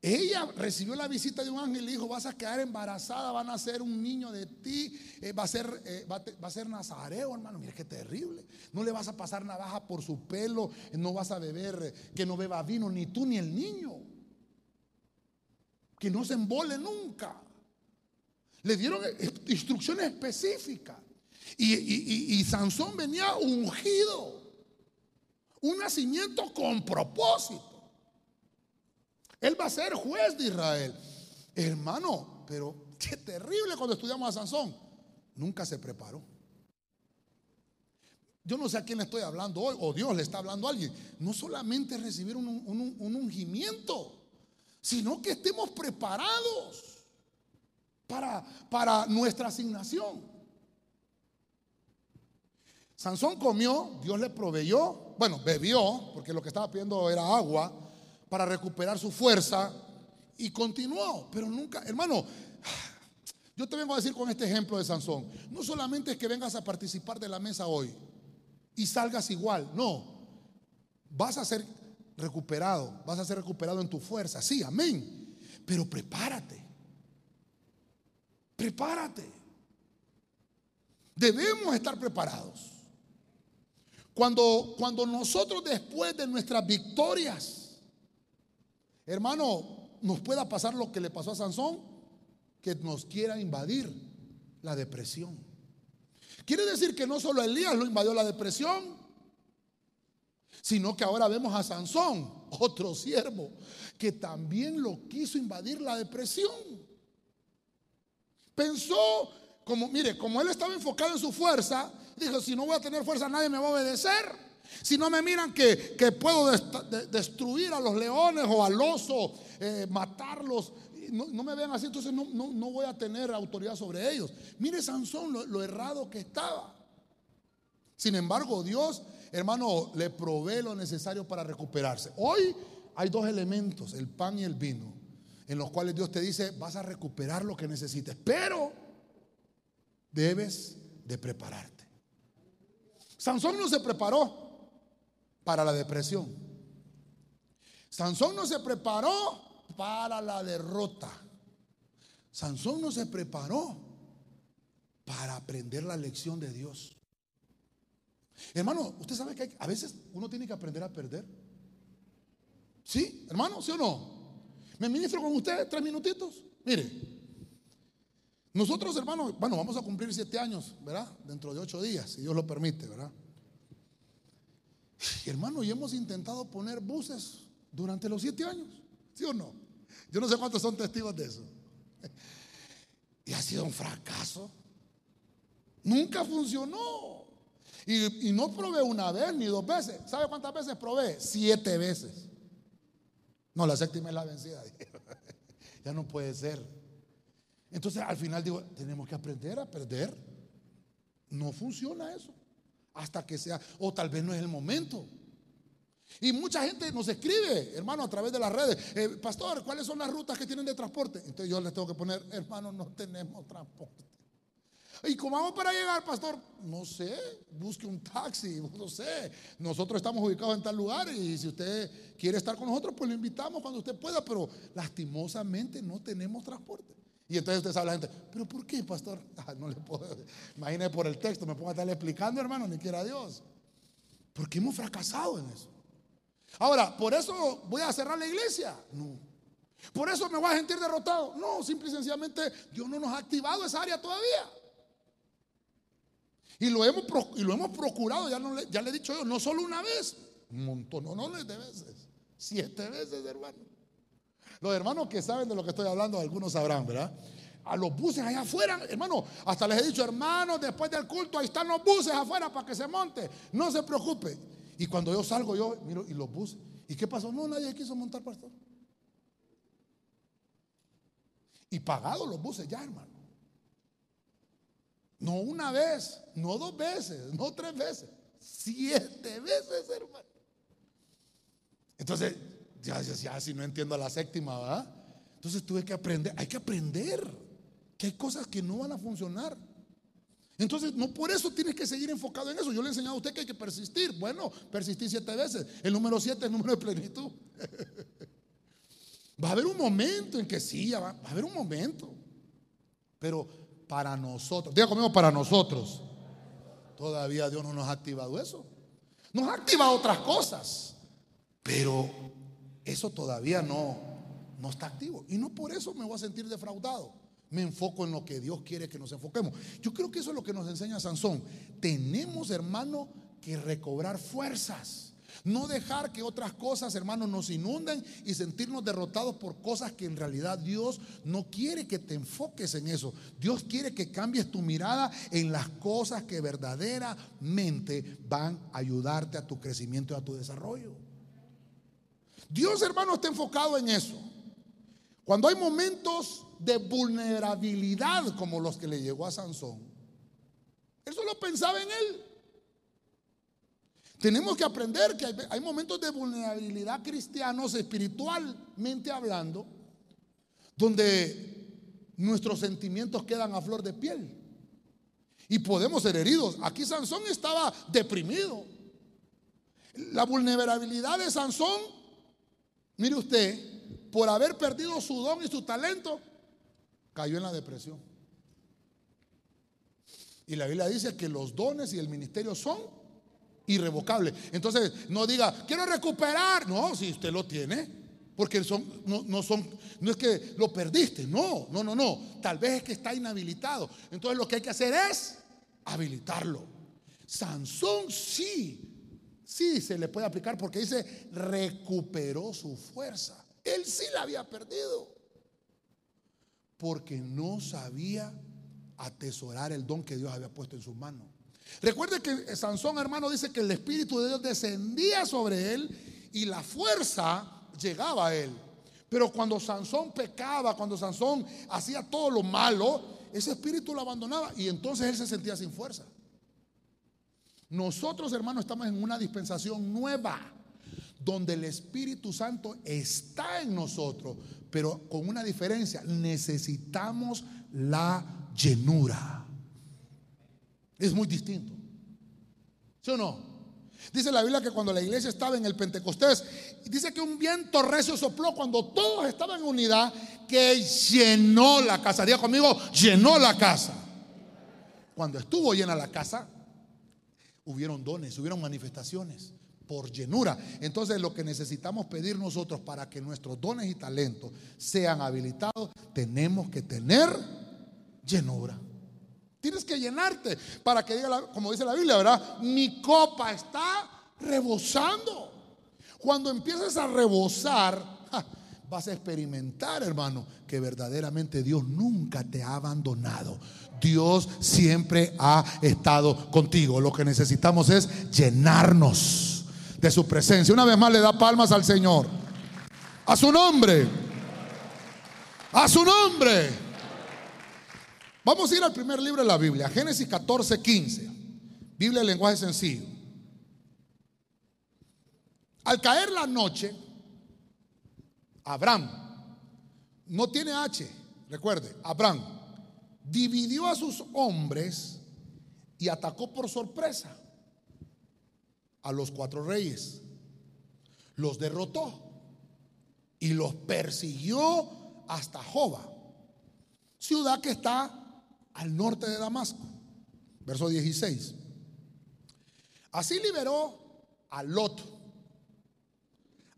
ella recibió la visita de un ángel y dijo, vas a quedar embarazada, van a ser un niño de ti, eh, va, a ser, eh, va, a ser nazareo, hermano. Mira qué terrible. No le vas a pasar navaja por su pelo, no vas a beber, que no beba vino, ni tú ni el niño. Que no se embole nunca. Le dieron eh, instrucciones específicas. Y, y Sansón venía ungido. Un nacimiento con propósito. Él va a ser juez de Israel. Hermano, pero qué terrible cuando estudiamos a Sansón. Nunca se preparó. Yo no sé a quién le estoy hablando hoy, o Dios le está hablando a alguien. No solamente recibir un, un ungimiento, sino que estemos preparados para, nuestra asignación. Sansón comió, Dios le proveyó, bueno, bebió, porque lo que estaba pidiendo era agua para recuperar su fuerza Y continuó, pero nunca, hermano, yo te vengo a decir con este ejemplo de Sansón, no solamente es que vengas a participar de la mesa hoy y salgas igual, no, vas a ser recuperado, vas a ser recuperado en tu fuerza, sí, amén, pero prepárate, prepárate, debemos estar preparados. Cuando, cuando nosotros después de nuestras victorias, hermano, nos pueda pasar lo que le pasó a Sansón, que nos quiera invadir la depresión. Quiere decir que no solo Elías lo invadió la depresión, sino que ahora vemos a Sansón, otro siervo, que también lo quiso invadir la depresión. Pensó, como, mire, como él estaba enfocado en su fuerza, dijo, si no voy a tener fuerza, nadie me va a obedecer. Si no me miran que, puedo destruir a los leones o al oso, eh, matarlos, no, me vean así, entonces no, voy a tener autoridad sobre ellos. Mire Sansón lo, errado que estaba. Sin embargo, Dios, hermano, le provee lo necesario para recuperarse. Hoy hay dos elementos, el pan y el vino, en los cuales Dios te dice, vas a recuperar lo que necesites, pero debes de prepararte. Sansón no se preparó para la depresión. Sansón no se preparó para la derrota. Sansón no se preparó para aprender la lección de Dios. Hermano, usted sabe que a veces uno tiene que aprender a perder. ¿Sí, hermano? ¿Sí o no? ¿Me ministro con usted tres minutitos? Mire, nosotros, hermano, bueno, vamos a cumplir siete años, ¿verdad? Dentro de ocho días, si Dios lo permite, ¿verdad? hermano, y hemos intentado poner buses durante los siete años, ¿sí o no? Yo no sé cuántos son testigos de eso. Y ha sido un fracaso. Nunca funcionó. Y, y, no probé una vez ni dos veces. ¿Sabe cuántas veces probé? Siete veces. No, la séptima es la vencida. ya no puede ser. Entonces al final digo, tenemos que aprender a perder. No funciona eso hasta que sea, o tal vez no es el momento. Y mucha gente nos escribe, hermano, a través de las redes, eh, pastor, ¿cuáles son las rutas que tienen de transporte? Entonces yo les tengo que poner, hermano, no tenemos transporte. ¿Y cómo vamos para llegar, pastor? No sé, busque un taxi, no sé. Nosotros estamos ubicados en tal lugar y si usted quiere estar con nosotros, pues lo invitamos cuando usted pueda, pero lastimosamente no tenemos transporte. Y entonces usted sabe la gente, pero ¿por qué, pastor? Ah, no le puedo. Imagine por el texto, me pongo a estarle explicando, hermano, ni quiera Dios. Porque hemos fracasado en eso. Ahora, ¿por eso voy a cerrar la iglesia? No. ¿Por eso me voy a sentir derrotado? No, simple y sencillamente Dios no nos ha activado esa área todavía. Y lo hemos, y lo hemos procurado, ya, no le, ya le he dicho yo, no solo una vez, un montón, de veces, siete veces, hermano. Los hermanos que saben de lo que estoy hablando, algunos sabrán, ¿verdad? A los buses allá afuera, hermano, hasta les he dicho, hermano, después del culto, ahí están los buses afuera para que se monte. No se preocupe. Y cuando yo salgo, yo miro, y los buses. ¿Y qué pasó? No, nadie quiso montar, pastor. Y pagados los buses ya, hermano. No una vez, no dos veces, no tres veces, siete veces, hermano. Entonces, ya, ya, si no entiendo la séptima, ¿verdad? Entonces tuve que aprender, hay que aprender que hay cosas que no van a funcionar. Entonces, no por eso tienes que seguir enfocado en eso. Yo le he enseñado a usted que hay que persistir. Bueno, persistir siete veces. El número siete es el número de plenitud. va a haber un momento en que sí, va, va a haber un momento. Pero para nosotros, diga conmigo, para nosotros, todavía Dios no nos ha activado eso. Nos ha activado otras cosas. Pero eso todavía no, no está activo. Y no por eso me voy a sentir defraudado. Me enfoco en lo que Dios quiere que nos enfoquemos. Yo creo que eso es lo que nos enseña Sansón. Tenemos, hermano, que recobrar fuerzas. No dejar que otras cosas, hermano, nos inunden y sentirnos derrotados por cosas que en realidad Dios no quiere que te enfoques en eso. Dios quiere que cambies tu mirada en las cosas que verdaderamente van a ayudarte a tu crecimiento y a tu desarrollo. Dios, hermano, está enfocado en eso. Cuando hay momentos de vulnerabilidad como los que le llegó a Sansón, él solo pensaba en él. Tenemos que aprender que hay, momentos de vulnerabilidad cristianos, espiritualmente hablando, donde nuestros sentimientos quedan a flor de piel. Y podemos ser heridos. Aquí Sansón estaba deprimido. La vulnerabilidad de Sansón, mire usted, por haber perdido su don y su talento, cayó en la depresión. Y la Biblia dice que los dones y el ministerio son irrevocables. Entonces, no diga, quiero recuperar. No, si usted lo tiene. Porque son, no, no, son, no es que lo perdiste, no, no, no, no. Tal vez es que está inhabilitado. Entonces lo que hay que hacer es habilitarlo. Sansón sí, sí se le puede aplicar porque dice, recuperó su fuerza. Él sí la había perdido. Porque no sabía atesorar el don que Dios había puesto en sus manos. Recuerde que Sansón, hermano, dice que el Espíritu de Dios descendía sobre él y la fuerza llegaba a él. Pero cuando Sansón pecaba, cuando Sansón hacía todo lo malo, ese espíritu lo abandonaba y entonces él se sentía sin fuerza. Nosotros, hermanos, estamos en una dispensación nueva, donde el Espíritu Santo está en nosotros, pero con una diferencia, necesitamos la llenura. Es muy distinto. ¿Sí o no? Dice la Biblia que cuando la iglesia estaba en el Pentecostés, dice que un viento recio sopló cuando todos estaban en unidad, que llenó la casa. Diga conmigo, llenó la casa. Cuando estuvo llena la casa, hubieron dones, hubieron manifestaciones por llenura. Entonces lo que necesitamos pedir nosotros para que nuestros dones y talentos sean habilitados, tenemos que tener llenura. Tienes que llenarte para que diga, como dice la Biblia, ¿verdad? Mi copa está rebosando. Cuando empieces a rebosar, vas a experimentar, hermano, que verdaderamente Dios nunca te ha abandonado. Dios siempre ha estado contigo. Lo que necesitamos es llenarnos de su presencia. Una vez más le da palmas al Señor. A su nombre. A su nombre. Vamos a ir al primer libro de la Biblia, Génesis 14, 15. Biblia en lenguaje sencillo. Al caer la noche, Abraham, no tiene H, recuerde, Abraham, dividió a sus hombres y atacó por sorpresa a los cuatro reyes. Los derrotó y los persiguió hasta Joba, ciudad que está al norte de Damasco. Verso 16. Así liberó a Lot,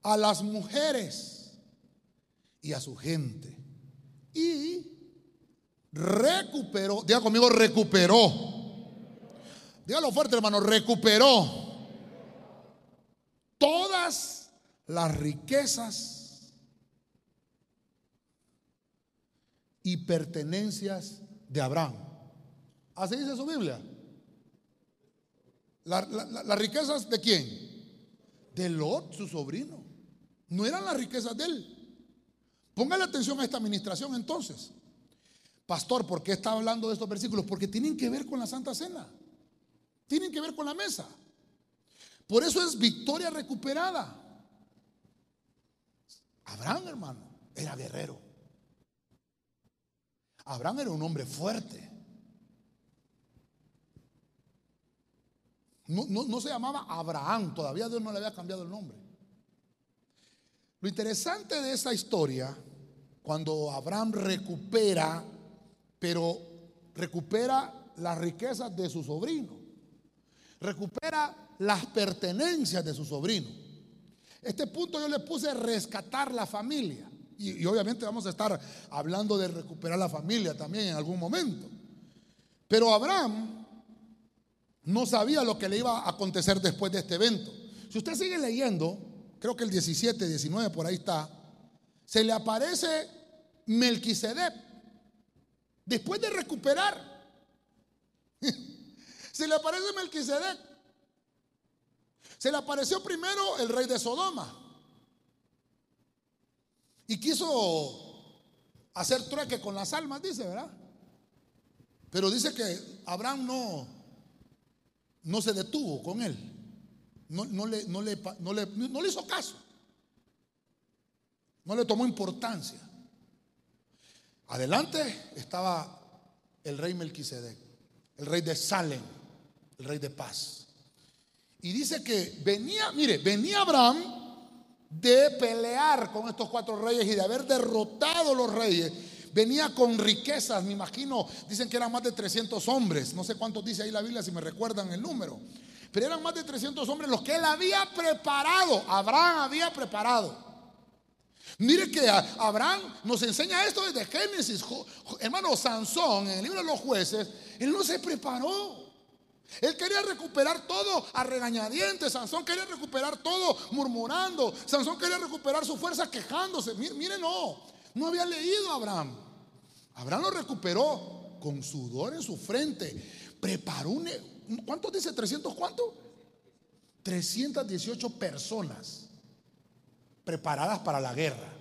a las mujeres y a su gente. Y recuperó, diga conmigo, recuperó. Dígalo fuerte, hermano, recuperó todas las riquezas y pertenencias de Abraham. Así dice su Biblia. ¿Las riquezas de quién? De Lot, su sobrino. No eran las riquezas de él. Póngale atención a esta administración entonces. Pastor, ¿por qué está hablando de estos versículos? Porque tienen que ver con la Santa Cena. Tienen que ver con la mesa. Por eso es victoria recuperada. Abraham, hermano, era guerrero. Abraham era un hombre fuerte. No, se llamaba Abraham, todavía Dios no le había cambiado el nombre. Lo interesante de esa historia, cuando Abraham recupera, pero recupera las riquezas de su sobrino, recupera las pertenencias de su sobrino. Este punto yo le puse rescatar la familia. Y, obviamente vamos a estar hablando de recuperar la familia también en algún momento. Pero Abraham no sabía lo que le iba a acontecer después de este evento. Si usted sigue leyendo, creo que el 17, 19 por ahí está, se le aparece Melquisedec. Después de recuperar, se le aparece Melquisedec. Se le apareció primero el rey de Sodoma. Y quiso hacer trueque con las almas, dice, ¿verdad? Pero dice que Abraham no, no se detuvo con él. No, le, no, le, no, le, hizo caso. No le tomó importancia. Adelante estaba el rey Melquisedec, el rey de Salem, el rey de paz. Y dice que venía, mire, venía Abraham de pelear con estos cuatro reyes y de haber derrotado los reyes. Venía con riquezas, me imagino, dicen que eran más de 300 hombres, no sé cuántos dice ahí la Biblia si me recuerdan el número, pero eran más de 300 hombres los que él había preparado, Abraham había preparado. Mire que Abraham nos enseña esto desde Génesis. Hermano Sansón, en el libro de los jueces, él no se preparó. Él quería recuperar todo a regañadientes. Sansón quería recuperar todo murmurando. Sansón quería recuperar su fuerza quejándose. Mire, no, no había leído a Abraham. Abraham lo recuperó con sudor en su frente. Preparó un... ¿Cuántos dice? ¿300 cuánto? 318 personas preparadas para la guerra.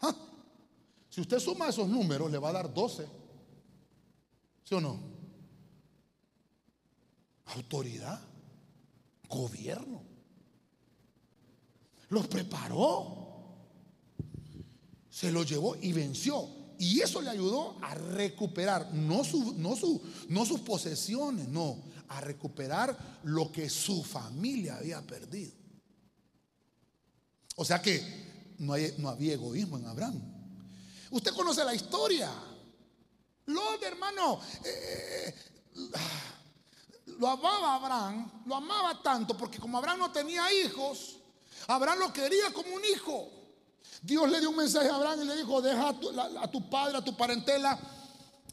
¿Ah? Si usted suma esos números, le va a dar 12. ¿Sí o no? Autoridad, gobierno. Los preparó, se los llevó y venció. Y eso le ayudó a recuperar, no, su, no, su, no sus posesiones, no, a recuperar lo que su familia había perdido. O sea que no, no había egoísmo en Abraham. Usted conoce la historia. Lot, hermano, eh, lo amaba Abraham, lo amaba tanto porque como Abraham no tenía hijos, Abraham lo quería como un hijo. Dios le dio un mensaje a Abraham y le dijo, deja a tu, padre, a tu parentela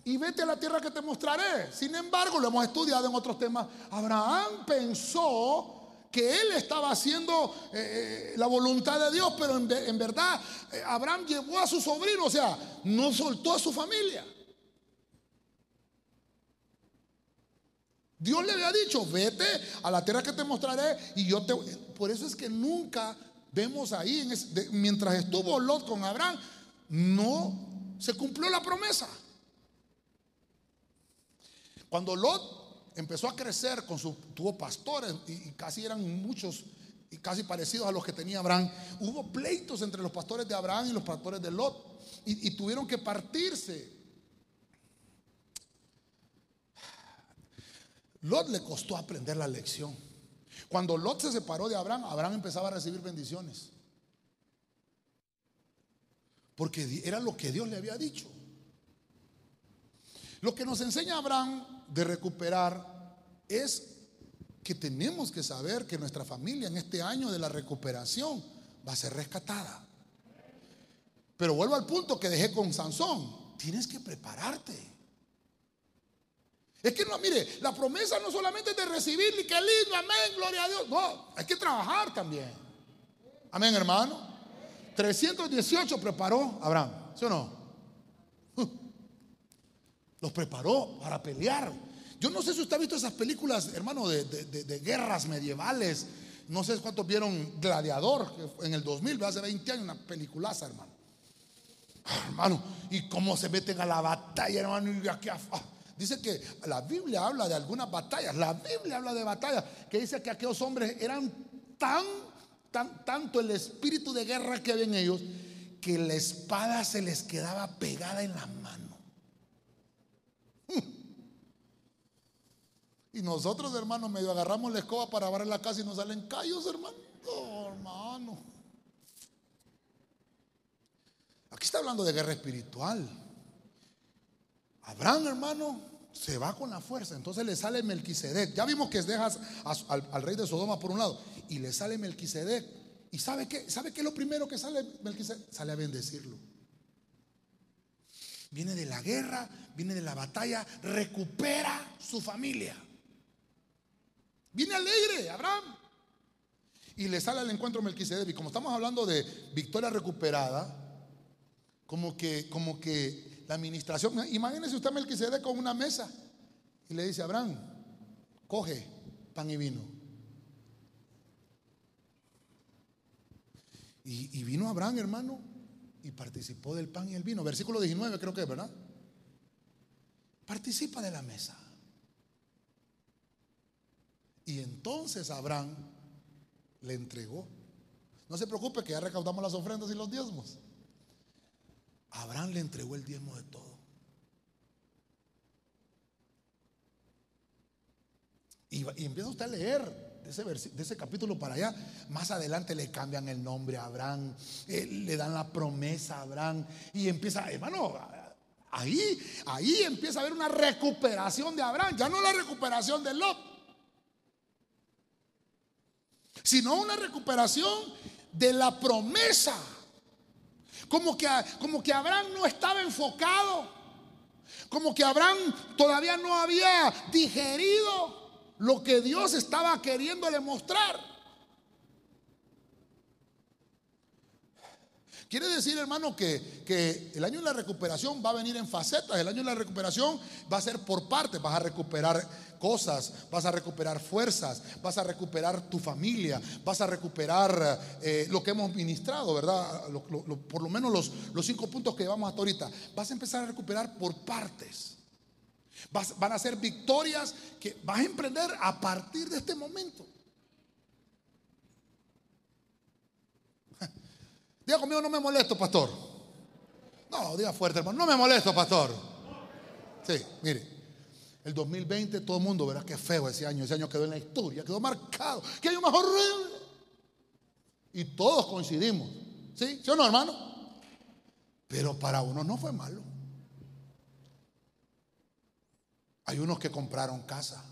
y vete a la tierra que te mostraré. Sin embargo, lo hemos estudiado en otros temas, Abraham pensó que él estaba haciendo eh, eh, la voluntad de Dios, pero en, verdad eh, Abraham llevó a su sobrino, o sea, no soltó a su familia. Dios le había dicho, vete a la tierra que te mostraré y yo te... Por eso es que nunca vemos ahí, mientras estuvo Lot con Abraham, no se cumplió la promesa. Cuando Lot empezó a crecer con sus, tuvo pastores y, casi eran muchos y casi parecidos a los que tenía Abraham. Hubo pleitos entre los pastores de Abraham y los pastores de Lot y tuvieron que partirse. Lot le costó aprender la lección. Cuando Lot se separó de Abraham, Abraham empezaba a recibir bendiciones. Porque era lo que Dios le había dicho. Lo que nos enseña Abraham de recuperar es que tenemos que saber que nuestra familia en este año de la recuperación va a ser rescatada. Pero vuelvo al punto que dejé con Sansón. Tienes que prepararte. Es que no, mire, la promesa no solamente es de recibir y que lindo, amén, gloria a Dios. No, hay que trabajar también. Amén, hermano. 318 preparó Abraham, ¿sí o no? Los preparó para pelear. Yo no sé si usted ha visto esas películas, hermano, de, guerras medievales. No sé cuántos vieron Gladiador, en el 2000, hace 20 años, una peliculaza, hermano. Ah, hermano, y cómo se meten a la batalla, hermano. Y aquí, ah, dice que la Biblia habla de algunas batallas. La Biblia habla de batallas que dice que aquellos hombres eran tan, tan, tanto el espíritu de guerra que ven ellos, que la espada se les quedaba pegada en la mano. Y nosotros, hermanos, medio agarramos la escoba para barrer la casa y nos salen callos, hermano. hermano. Aquí está hablando de guerra espiritual. Abraham, hermano, se va con la fuerza. Entonces le sale Melquisedec. Ya vimos que dejas al, rey de Sodoma por un lado. Y le sale Melquisedec. ¿Y sabe qué? ¿Sabe qué es lo primero que sale Melquisedec? Sale a bendecirlo. Viene de la guerra, viene de la batalla, recupera su familia. Viene alegre, Abraham. Y le sale al encuentro Melquisedec. Y como estamos hablando de victoria recuperada, como que, como que la administración. Imagínese usted Melquisedec con una mesa y le dice: Abraham, coge pan y vino. Y, y vino Abraham, hermano, y participó del pan y el vino. Versículo 19, creo que es, ¿verdad? Participa de la mesa. Y entonces Abraham le entregó. No se preocupe que ya recaudamos las ofrendas y los diezmos. Abraham le entregó el diezmo de todo. Y, empieza usted a leer de ese, de ese, capítulo para allá. Más adelante le cambian el nombre a Abraham, eh, le dan la promesa a Abraham y empieza, hermano, ahí, ahí empieza a haber una recuperación de Abraham, ya no la recuperación de Lot, sino una recuperación de la promesa. Como que, como que Abraham no estaba enfocado, como que Abraham todavía no había digerido lo que Dios estaba queriéndole mostrar. Quiere decir, hermano, que, que, el año de la recuperación va a venir en facetas. El año de la recuperación va a ser por partes. Vas a recuperar cosas, vas a recuperar fuerzas, vas a recuperar tu familia, vas a recuperar eh, lo que hemos ministrado, ¿verdad? por lo menos los, los cinco puntos que llevamos hasta ahorita. Vas a empezar a recuperar por partes van a ser victorias que vas a emprender a partir de este momento. Diga conmigo, no me molesto, pastor. No, diga fuerte, hermano, no me molesto, pastor. Sí, mire. El 2020 todo el mundo verá que feo ese año. Ese año quedó en la historia, quedó marcado. ¿Qué año más horrible? Y todos coincidimos. ¿Sí? ¿Sí o no, hermano? Pero para uno no fue malo. Hay unos que compraron casa.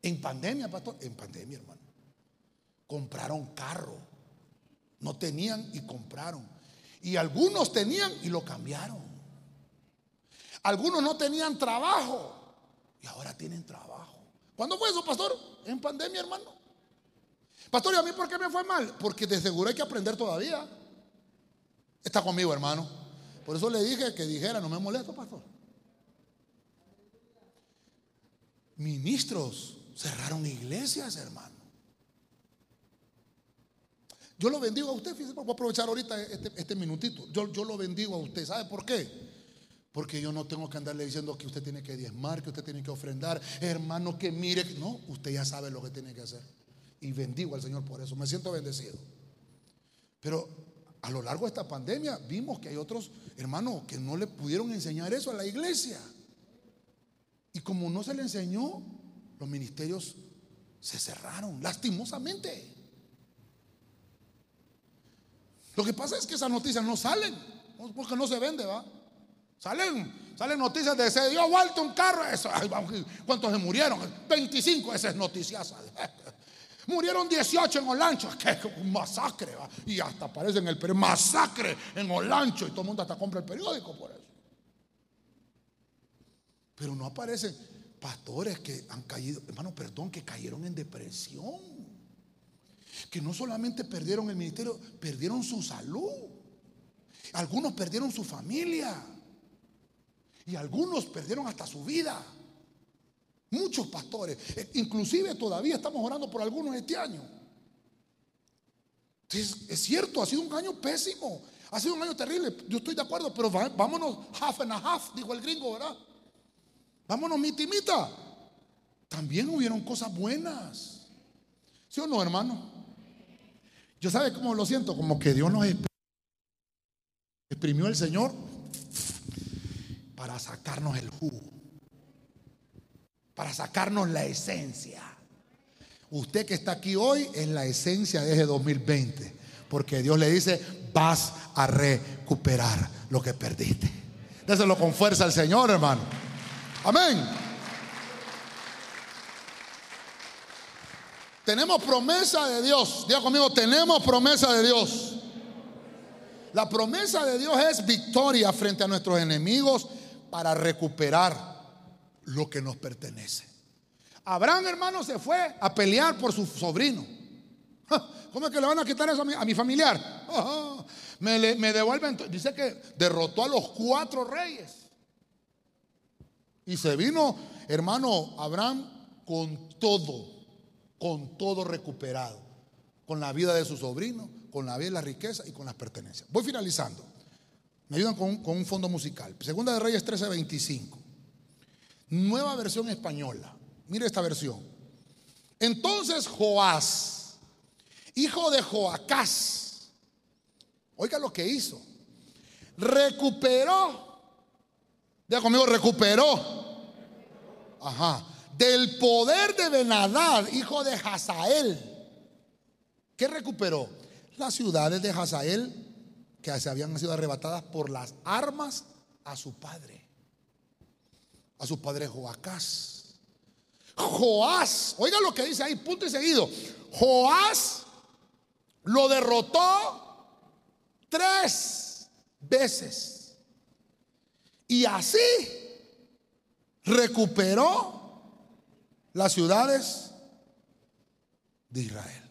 En pandemia, pastor. En pandemia, hermano. Compraron carro. No tenían y compraron. Y algunos tenían y lo cambiaron. Algunos no tenían trabajo y ahora tienen trabajo. ¿Cuándo fue eso, pastor? En pandemia, hermano. Pastor, ¿y a mí por qué me fue mal? Porque de seguro hay que aprender todavía. Está conmigo, hermano. Por eso le dije que dijera, no me molesto, pastor. Ministros cerraron iglesias, hermano. Yo lo bendigo a usted, fíjese, voy a aprovechar ahorita este, este, minutito. Yo, yo lo bendigo a usted, ¿sabe por qué? Porque yo no tengo que andarle diciendo que usted tiene que diezmar, que usted tiene que ofrendar. Hermano, que mire, no, usted ya sabe lo que tiene que hacer. Y bendigo al Señor por eso, me siento bendecido. Pero a lo largo de esta pandemia vimos que hay otros hermanos que no le pudieron enseñar eso a la iglesia. Y como no se le enseñó, los ministerios se cerraron, lastimosamente. Lo que pasa es que esas noticias no salen, porque no se vende, ¿va? Salen, salen noticias de se dio vuelta un carro, eso, ¿cuántos se murieron? 25, esa es noticias. Murieron 18 en Olancho, que un masacre, ¿va? y hasta aparece en el periódico, masacre en Olancho, y todo el mundo hasta compra el periódico por eso. Pero no aparecen pastores que han caído, hermano, perdón, que cayeron en depresión. Que no solamente perdieron el ministerio, perdieron su salud. Algunos perdieron su familia. Y algunos perdieron hasta su vida. Muchos pastores. E, inclusive todavía estamos orando por algunos este año. Es, cierto, ha sido un año pésimo. Ha sido un año terrible. Yo estoy de acuerdo, pero vámonos half and a half, dijo el gringo, ¿verdad? Vámonos, mi timita. También hubieron cosas buenas. ¿Sí o no, hermano? Yo sabe cómo lo siento, como que Dios nos exprimió el Señor para sacarnos el jugo, para sacarnos la esencia. Usted que está aquí hoy es la esencia de ese 2020, porque Dios le dice, vas a recuperar lo que perdiste. Déselo con fuerza al Señor, hermano. Amén. Tenemos promesa de Dios. Diga conmigo, tenemos promesa de Dios. La promesa de Dios es victoria frente a nuestros enemigos para recuperar lo que nos pertenece. Abraham, hermano, se fue a pelear por su sobrino. ¿Cómo es que le van a quitar eso a mi, familiar? Me, me devuelven. Dice que derrotó a los cuatro reyes. Y se vino, hermano, Abraham con todo, con todo recuperado, con la vida de su sobrino, con la vida y la riqueza y con las pertenencias. Voy finalizando. Me ayudan con, un fondo musical. Segunda de Reyes 13:25. Nueva versión española. Mire esta versión. Entonces Joás, hijo de Joacás, oiga lo que hizo. recuperó. Ya conmigo, recuperó. Ajá. Del poder de Benadad, hijo de Hazael. ¿Qué recuperó? Las ciudades de Hazael que se habían sido arrebatadas por las armas a su padre. A su padre Joacás. Joás, oiga lo que dice ahí, punto y seguido. Joás lo derrotó tres veces. Y así recuperó las ciudades de Israel.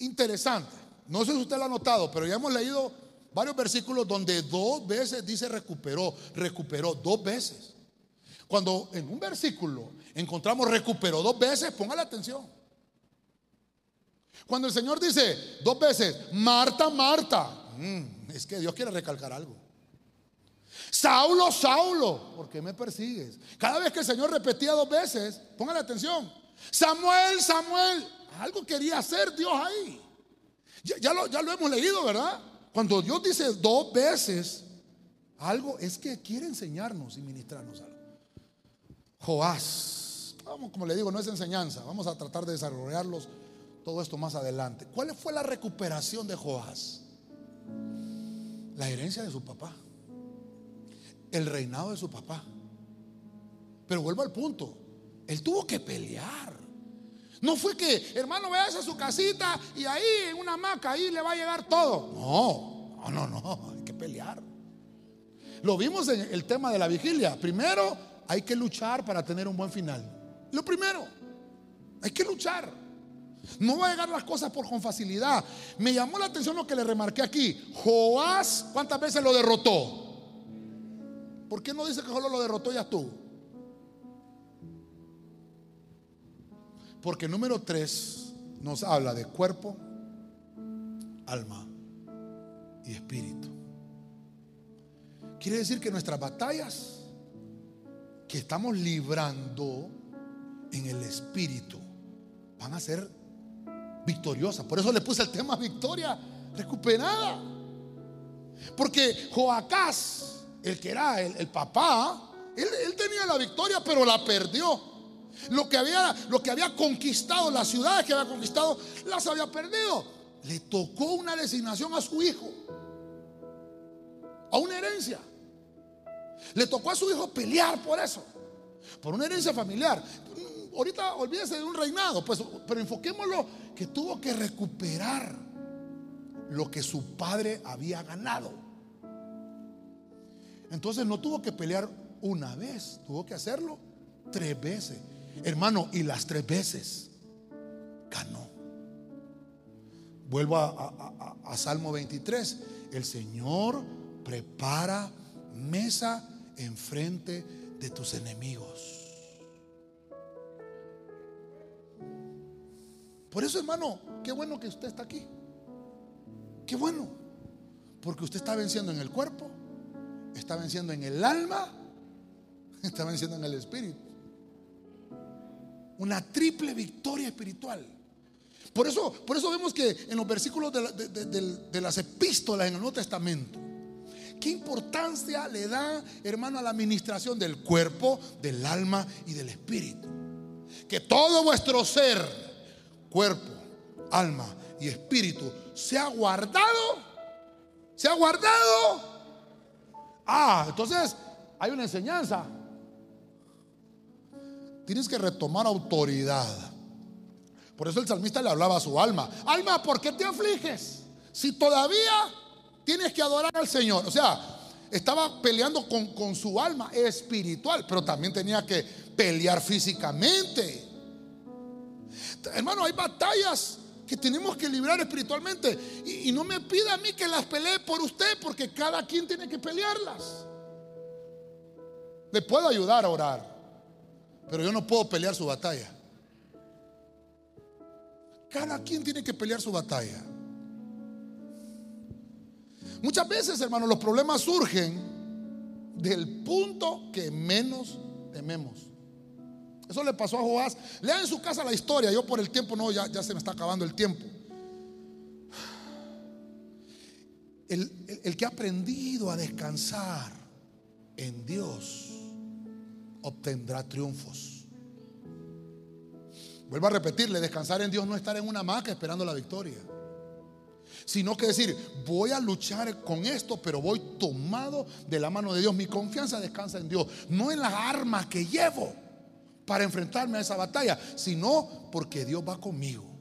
Interesante. No sé si usted lo ha notado, pero ya hemos leído varios versículos donde dos veces dice recuperó, recuperó dos veces. Cuando en un versículo encontramos recuperó dos veces, ponga la atención. Cuando el Señor dice dos veces, Marta, Marta, mm, es que Dios quiere recalcar algo. Saulo, Saulo, ¿por qué me persigues? Cada vez que el Señor repetía dos veces, la atención. Samuel, Samuel, algo quería hacer Dios ahí. Ya, lo, ya lo hemos leído, ¿verdad? Cuando Dios dice dos veces algo, es que quiere enseñarnos y ministrarnos algo. Joás, vamos, como le digo, no es enseñanza, vamos a tratar de desarrollarlos todo esto más adelante. ¿Cuál fue la recuperación de Joás? La herencia de su papá, el reinado de su papá. Pero vuelvo al punto, él tuvo que pelear. No fue que, hermano, veas a su casita y ahí en una hamaca, ahí le va a llegar todo. No, no, no, no, hay que pelear. Lo vimos en el tema de la vigilia. Primero, hay que luchar para tener un buen final. Lo primero, hay que luchar. No va a llegar las cosas por con facilidad. Me llamó la atención lo que le remarqué aquí. Joás, ¿cuántas veces lo derrotó? ¿Por qué no dice que solo lo derrotó y estuvo? Porque número tres nos habla de cuerpo, alma y espíritu. Quiere decir que nuestras batallas que estamos librando en el espíritu van a ser victoriosas. Por eso le puse el tema victoria recuperada. Porque Joacás, el que era el, papá, él, él tenía la victoria, pero la perdió. Lo que había, lo que había conquistado, las ciudades que había conquistado, las había perdido. Le tocó una designación a su hijo, a una herencia. Le tocó a su hijo pelear por eso, por una herencia familiar. Ahorita olvídese de un reinado, pues, pero enfoquémoslo que tuvo que recuperar lo que su padre había ganado. Entonces no tuvo que pelear una vez, tuvo que hacerlo tres veces. Hermano, y las tres veces ganó. Vuelvo a, Salmo 23. El Señor prepara mesa enfrente de tus enemigos. Por eso, hermano, qué bueno que usted está aquí. Qué bueno. Porque usted está venciendo en el cuerpo, está venciendo en el alma, está venciendo en el espíritu. Una triple victoria espiritual. Por eso, por eso vemos que en los versículos de, las epístolas en el Nuevo Testamento, ¿qué importancia le da, hermano, a la administración del cuerpo, del alma y del espíritu? Que todo vuestro ser, cuerpo, alma y espíritu, sea guardado, sea guardado. Ah, entonces hay una enseñanza Tienes que retomar autoridad. Por eso el salmista le hablaba a su alma. Alma, ¿por qué te afliges? Si todavía tienes que adorar al Señor. O sea, estaba peleando con, con su alma espiritual, pero también tenía que pelear físicamente. Hermano, hay batallas que tenemos que librar espiritualmente. Y, y, no me pida a mí que las pelee por usted, porque cada quien tiene que pelearlas. Le puedo ayudar a orar. Pero yo no puedo pelear su batalla. Cada quien tiene que pelear su batalla. Muchas veces, hermanos, los problemas surgen del punto que menos tememos. Eso le pasó a Joás. Lea en su casa la historia. Yo por el tiempo, no, ya, ya se me está acabando el tiempo. el, el que ha aprendido a descansar en Dios obtendrá triunfos. Vuelvo a repetirle, descansar en Dios no estar en una hamaca esperando la victoria sino que decir, voy a luchar con esto, pero voy tomado de la mano de Dios. Mi confianza descansa en Dios, no en las armas que llevo para enfrentarme a esa batalla, sino porque Dios va conmigo.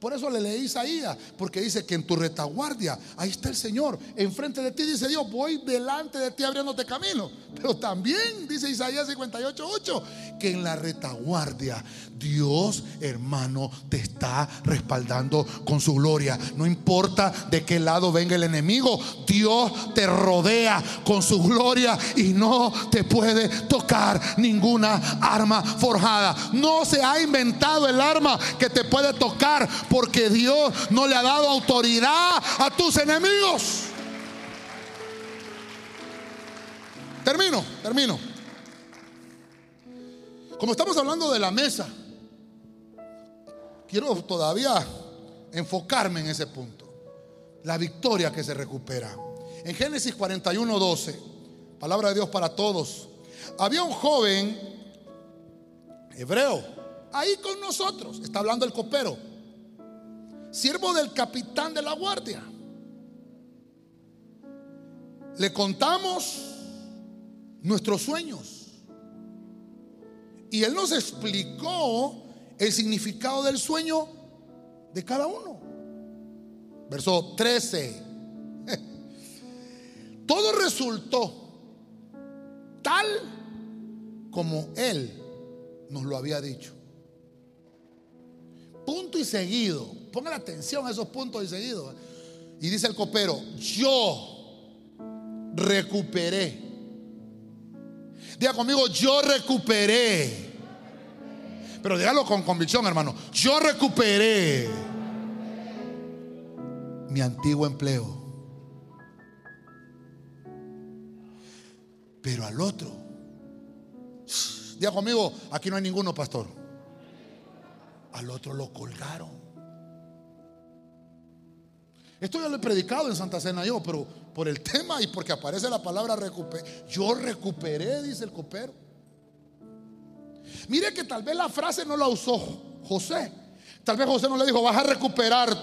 Por eso le leí Isaías, porque dice que en tu retaguardia, ahí está el Señor. Enfrente de ti dice Dios, voy delante de ti abriéndote camino. Pero también dice Isaías 58:8, que en la retaguardia Dios, hermano, te está respaldando con su gloria. No importa de qué lado venga el enemigo, Dios te rodea con su gloria y no te puede tocar ninguna arma forjada. No se ha inventado el arma que te puede tocar porque Dios no le ha dado autoridad a tus enemigos. Termino, termino. Como estamos hablando de la mesa, quiero todavía enfocarme en ese punto. La victoria que se recupera. En Génesis 41, 12, palabra de Dios para todos. Había un joven hebreo ahí con nosotros. Está hablando el copero siervo del capitán de la guardia. Le contamos nuestros sueños. Y él nos explicó el significado del sueño de cada uno. Verso 13. Todo resultó tal como él nos lo había dicho. Punto y seguido. Pongan atención a esos puntos y seguido. Y dice el copero, yo recuperé. Diga conmigo, yo recuperé. Pero dígalo con convicción, hermano. Yo recuperé mi antiguo empleo. Pero al otro, diga conmigo, aquí no hay ninguno, pastor. Al otro lo colgaron. Esto ya lo he predicado en Santa Cena yo, pero por el tema y porque aparece la palabra recuperé. Yo recuperé, dice el copero. Mire que tal vez la frase no la usó José. Tal vez José no le dijo, vas a recuperar.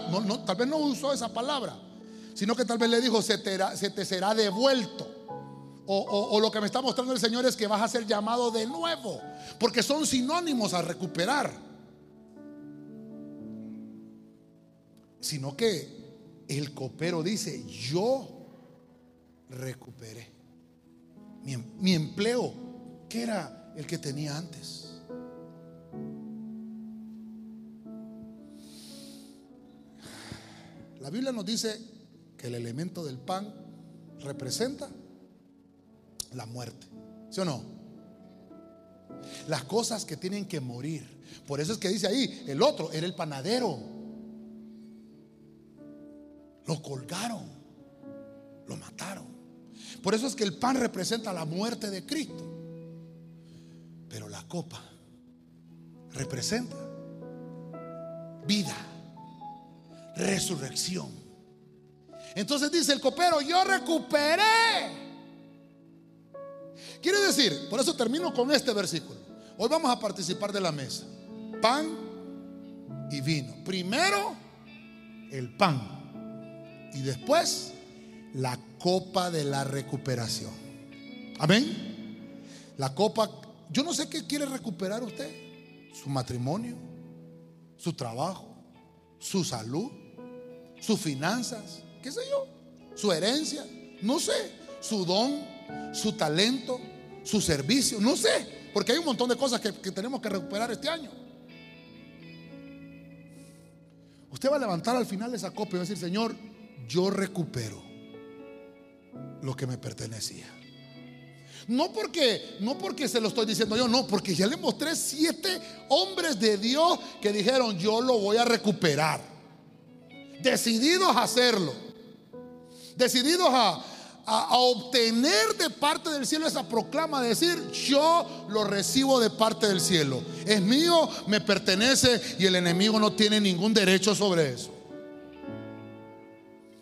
Tal vez no usó esa palabra. Sino que tal vez le dijo, se te, se te será devuelto. O, o, lo que me está mostrando el Señor es que vas a ser llamado de nuevo. Porque son sinónimos a recuperar. sino que el copero dice, yo recuperé mi, empleo, que era el que tenía antes. La Biblia nos dice que el elemento del pan representa la muerte. ¿Sí o no? Las cosas que tienen que morir. Por eso es que dice ahí, el otro era el panadero. Lo colgaron, lo mataron. Por eso es que el pan representa la muerte de Cristo. Pero la copa representa vida, resurrección. Entonces dice el copero, yo recuperé. Quiere decir, por eso termino con este versículo. Hoy vamos a participar de la mesa. Pan y vino. Primero, el pan y después la copa de la recuperación. Amén. La copa, yo no sé qué quiere recuperar usted. Su matrimonio, su trabajo, su salud, sus finanzas, qué sé yo, su herencia, no sé, su don, su talento, su servicio, no sé, porque hay un montón de cosas que, tenemos que recuperar este año. Usted va a levantar al final esa copa y va a decir, Señor, yo recupero lo que me pertenecía. No porque, no porque se lo estoy diciendo yo, no, porque ya le mostré siete hombres de Dios que dijeron, yo lo voy a recuperar. Decididos a hacerlo. Decididos a, a, obtener de parte del cielo esa proclama, de decir, yo lo recibo de parte del cielo. Es mío, me pertenece y el enemigo no tiene ningún derecho sobre eso.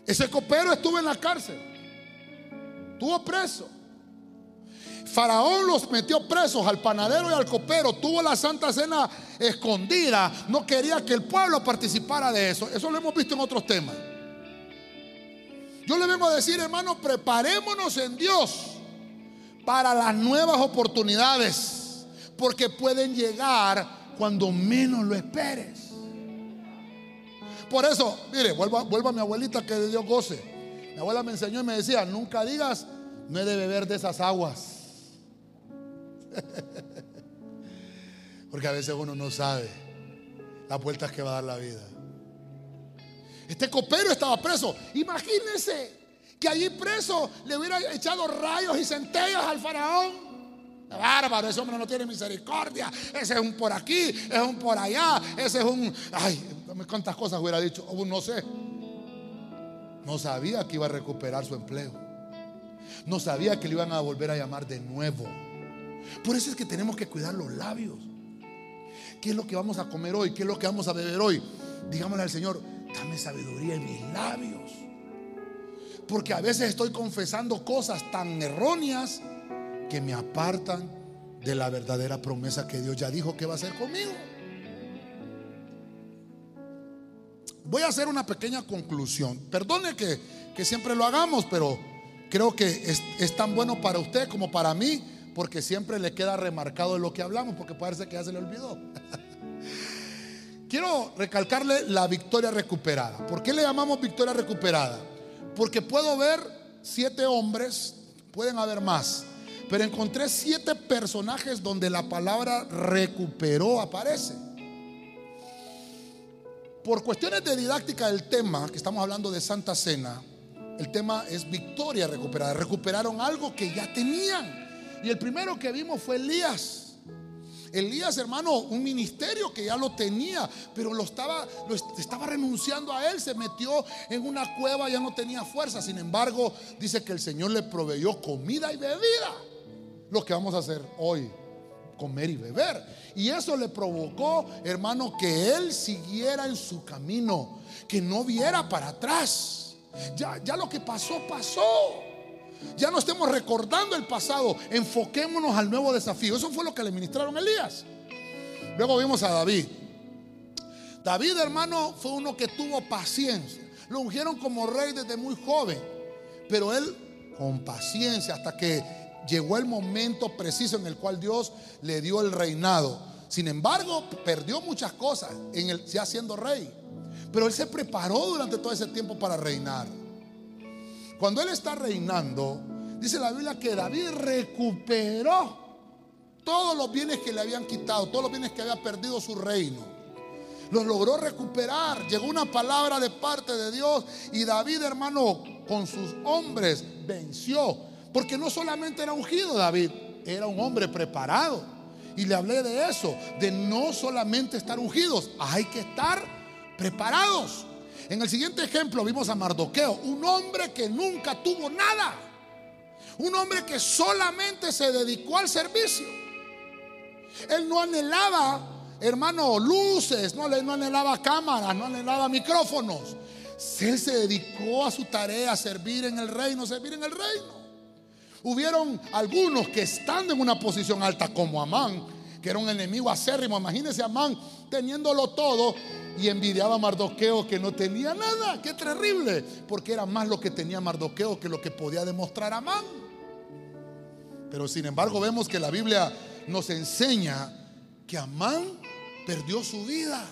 Ese copero estuvo en la cárcel. Estuvo preso. Faraón los metió presos al panadero y al copero. Tuvo la Santa Cena escondida. No quería que el pueblo participara de eso. Eso lo hemos visto en otros temas. Yo le vengo a decir, hermano, preparémonos en Dios para las nuevas oportunidades. Porque pueden llegar cuando menos lo esperes. Por eso, mire, vuelva, a mi abuelita que de Dios goce. Mi abuela me enseñó y me decía, nunca digas, no he de beber de esas aguas. Porque a veces uno no sabe las vueltas que va a dar la vida. Este copero estaba preso. Imagínense que allí preso le hubiera echado rayos y centellas al faraón. Bárbaro, ese hombre no tiene misericordia. Ese es un por aquí, es un por allá, ese es un. Ay, cuántas cosas hubiera dicho. no sé. No sabía que iba a recuperar su empleo. No sabía que le iban a volver a llamar de nuevo. Por eso es que tenemos que cuidar los labios. ¿Qué es lo que vamos a comer hoy? ¿Qué es lo que vamos a beber hoy? Digámosle al Señor, dame sabiduría en mis labios. Porque a veces estoy confesando cosas tan erróneas que me apartan de la verdadera promesa que Dios ya dijo que va a hacer conmigo. Voy a hacer una pequeña conclusión. Perdone que, que siempre lo hagamos, pero creo que es, es tan bueno para usted como para mí porque siempre le queda remarcado lo que hablamos, porque parece que ya se le olvidó. Quiero recalcarle la victoria recuperada. ¿Por qué le llamamos victoria recuperada? Porque puedo ver siete hombres, pueden haber más, pero encontré siete personajes donde la palabra recuperó aparece. Por cuestiones de didáctica del tema, que estamos hablando de Santa Cena, el tema es victoria recuperada. Recuperaron algo que ya tenían. Y el primero que vimos fue Elías. Elías, hermano, un ministerio que ya lo tenía, pero lo estaba, lo estaba renunciando a él, se metió en una cueva, ya no tenía fuerza. Sin embargo, dice que el Señor le proveyó comida y bebida. Lo que vamos a hacer hoy, comer y beber. Y eso le provocó, hermano, que él siguiera en su camino, que no viera para atrás. Ya, ya lo que pasó, pasó. Ya no estemos recordando el pasado, enfoquémonos al nuevo desafío. Eso fue lo que le ministraron a Elías. Luego vimos a David. David, hermano, fue uno que tuvo paciencia. Lo ungieron como rey desde muy joven, pero él con paciencia hasta que llegó el momento preciso en el cual Dios le dio el reinado. Sin embargo, perdió muchas cosas en el, ya siendo rey. Pero él se preparó durante todo ese tiempo para reinar. Cuando él está reinando, dice la Biblia que David recuperó todos los bienes que le habían quitado, todos los bienes que había perdido su reino. Los logró recuperar. Llegó una palabra de parte de Dios y David, hermano, con sus hombres venció. Porque no solamente era ungido David, era un hombre preparado. Y le hablé de eso, de no solamente estar ungidos, hay que estar preparados. En el siguiente ejemplo vimos a Mardoqueo, un hombre que nunca tuvo nada. Un hombre que solamente se dedicó al servicio. Él no anhelaba, hermano, luces, no, no anhelaba cámaras, no anhelaba micrófonos. Él se dedicó a su tarea, servir en el reino, servir en el reino. Hubieron algunos que estando en una posición alta como Amán, que era un enemigo acérrimo, imagínense Amán teniéndolo todo, y envidiaba a Mardoqueo que no tenía nada. Qué terrible, porque era más lo que tenía Mardoqueo que lo que podía demostrar Amán. Pero sin embargo vemos que la Biblia nos enseña que Amán perdió su vida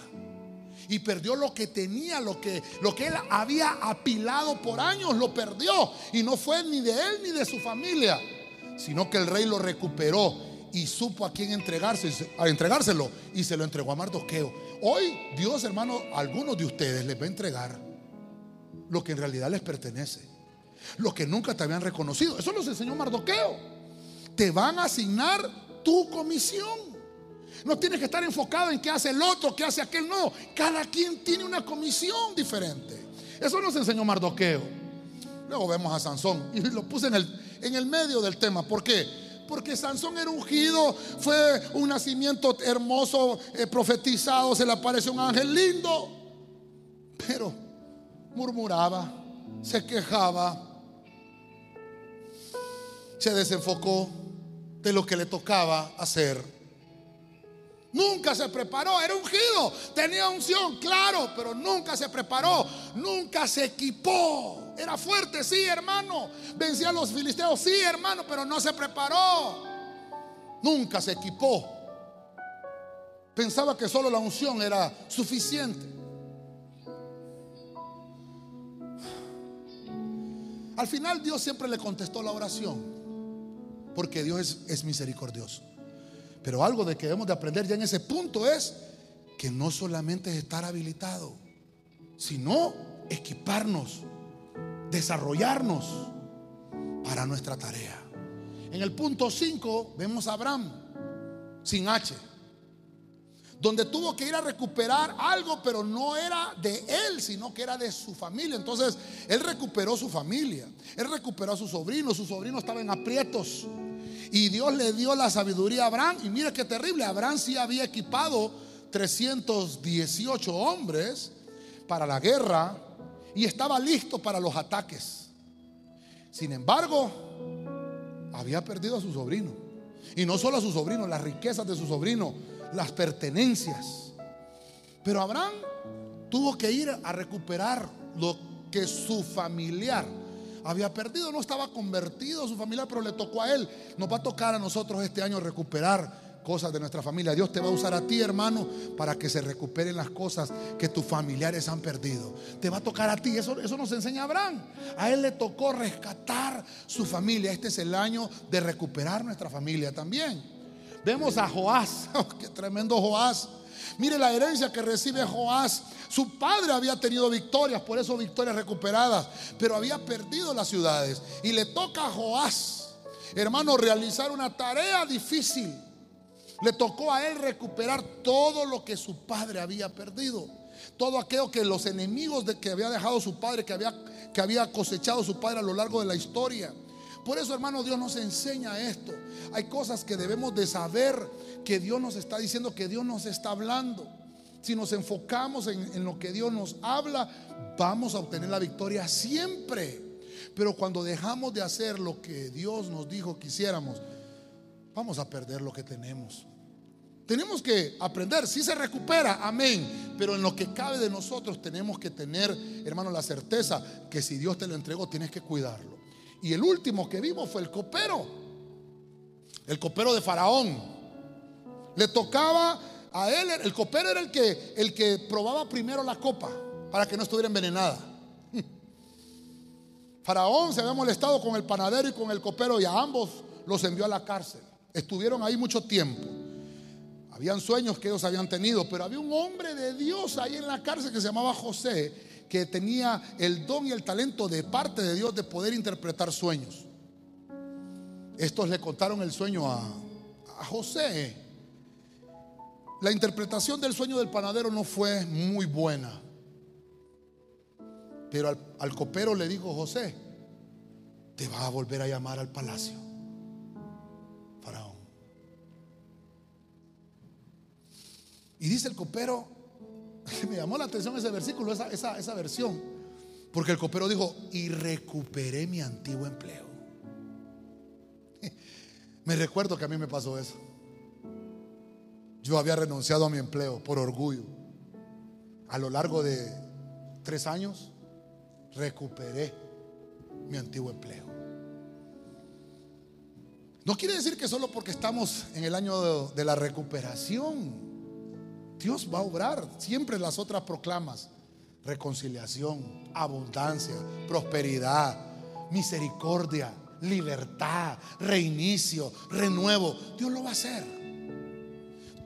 y perdió lo que tenía, lo que, lo que él había apilado por años, lo perdió. Y no fue ni de él ni de su familia, sino que el rey lo recuperó y supo a quién entregarse, a entregárselo y se lo entregó a Mardoqueo. Hoy Dios, hermano, a algunos de ustedes les va a entregar lo que en realidad les pertenece, lo que nunca te habían reconocido. Eso nos enseñó Mardoqueo. Te van a asignar tu comisión. No tienes que estar enfocado en qué hace el otro, qué hace aquel. No, cada quien tiene una comisión diferente. Eso nos enseñó Mardoqueo. Luego vemos a Sansón y lo puse en el, en el medio del tema. ¿Por qué? porque Sansón era ungido, fue un nacimiento hermoso, eh, profetizado, se le apareció un ángel lindo, pero murmuraba, se quejaba, se desenfocó de lo que le tocaba hacer. Nunca se preparó, era ungido, tenía unción, claro, pero nunca se preparó, nunca se equipó. Era fuerte, sí, hermano. Vencía a los filisteos, sí, hermano, pero no se preparó. Nunca se equipó. Pensaba que solo la unción era suficiente. Al final Dios siempre le contestó la oración, porque Dios es, es misericordioso. Pero algo de que debemos de aprender ya en ese punto es que no solamente es estar habilitado, sino equiparnos, desarrollarnos para nuestra tarea. En el punto 5 vemos a Abraham sin H, donde tuvo que ir a recuperar algo, pero no era de él, sino que era de su familia. Entonces, él recuperó su familia, él recuperó a su sobrino, su sobrino estaba en aprietos. Y Dios le dio la sabiduría a Abraham. Y mira qué terrible, Abraham sí había equipado 318 hombres para la guerra y estaba listo para los ataques. Sin embargo, había perdido a su sobrino. Y no solo a su sobrino, las riquezas de su sobrino, las pertenencias. Pero Abraham tuvo que ir a recuperar lo que su familiar había perdido, no estaba convertido su familia, pero le tocó a él. Nos va a tocar a nosotros este año recuperar cosas de nuestra familia. Dios te va a usar a ti, hermano, para que se recuperen las cosas que tus familiares han perdido. Te va a tocar a ti. Eso, eso nos enseña Abraham. A él le tocó rescatar su familia. Este es el año de recuperar nuestra familia también. Vemos a Joás. Oh, qué tremendo Joás. Mire la herencia que recibe Joás. Su padre había tenido victorias, por eso victorias recuperadas, pero había perdido las ciudades. Y le toca a Joás, hermano, realizar una tarea difícil. Le tocó a él recuperar todo lo que su padre había perdido. Todo aquello que los enemigos de que había dejado su padre, que había, que había cosechado su padre a lo largo de la historia. Por eso, hermano, Dios nos enseña esto. Hay cosas que debemos de saber que Dios nos está diciendo, que Dios nos está hablando. Si nos enfocamos en, lo que Dios nos habla, vamos a obtener la victoria siempre. Pero cuando dejamos de hacer lo que Dios nos dijo que hiciéramos, vamos a perder lo que tenemos. Tenemos que aprender, si se recupera, amén. Pero en lo que cabe de nosotros tenemos que tener, hermano, la certeza que si Dios te lo entregó, tienes que cuidarlo. Y el último que vimos fue el copero, el copero de Faraón. Le tocaba a él, el copero era el que, el que probaba primero la copa para que no estuviera envenenada. Faraón se había molestado con el panadero y con el copero y a ambos los envió a la cárcel. Estuvieron ahí mucho tiempo. Habían sueños que ellos habían tenido, pero había un hombre de Dios ahí en la cárcel que se llamaba José, que tenía el don y el talento de parte de Dios de poder interpretar sueños. Estos le contaron el sueño a, José. La interpretación del sueño del panadero no fue muy buena. Pero al, al, copero le dijo José, te va a volver a llamar al palacio. Faraón. Y dice el copero, Me llamó la atención ese versículo, esa, esa, versión. Porque el copero dijo, y recuperé mi antiguo empleo. Me recuerdo que a mí me pasó eso. Yo había renunciado a mi empleo por orgullo. A lo largo de tres años, recuperé mi antiguo empleo. No quiere decir que solo porque estamos en el año de la recuperación Dios va a obrar. Siempre las otras proclamas. Reconciliación, abundancia, prosperidad, misericordia, libertad, reinicio, renuevo. Dios lo va a hacer.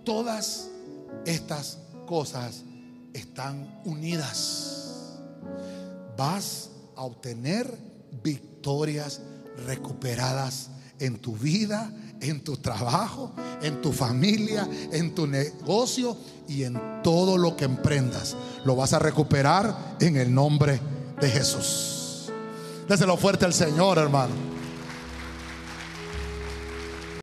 Todas estas cosas están unidas. Vas a obtener victorias recuperadas en tu vida, en tu trabajo, en tu familia, en tu negocio y en todo lo que emprendas. Lo vas a recuperar en el nombre de Jesús. Déselo fuerte al Señor, hermano.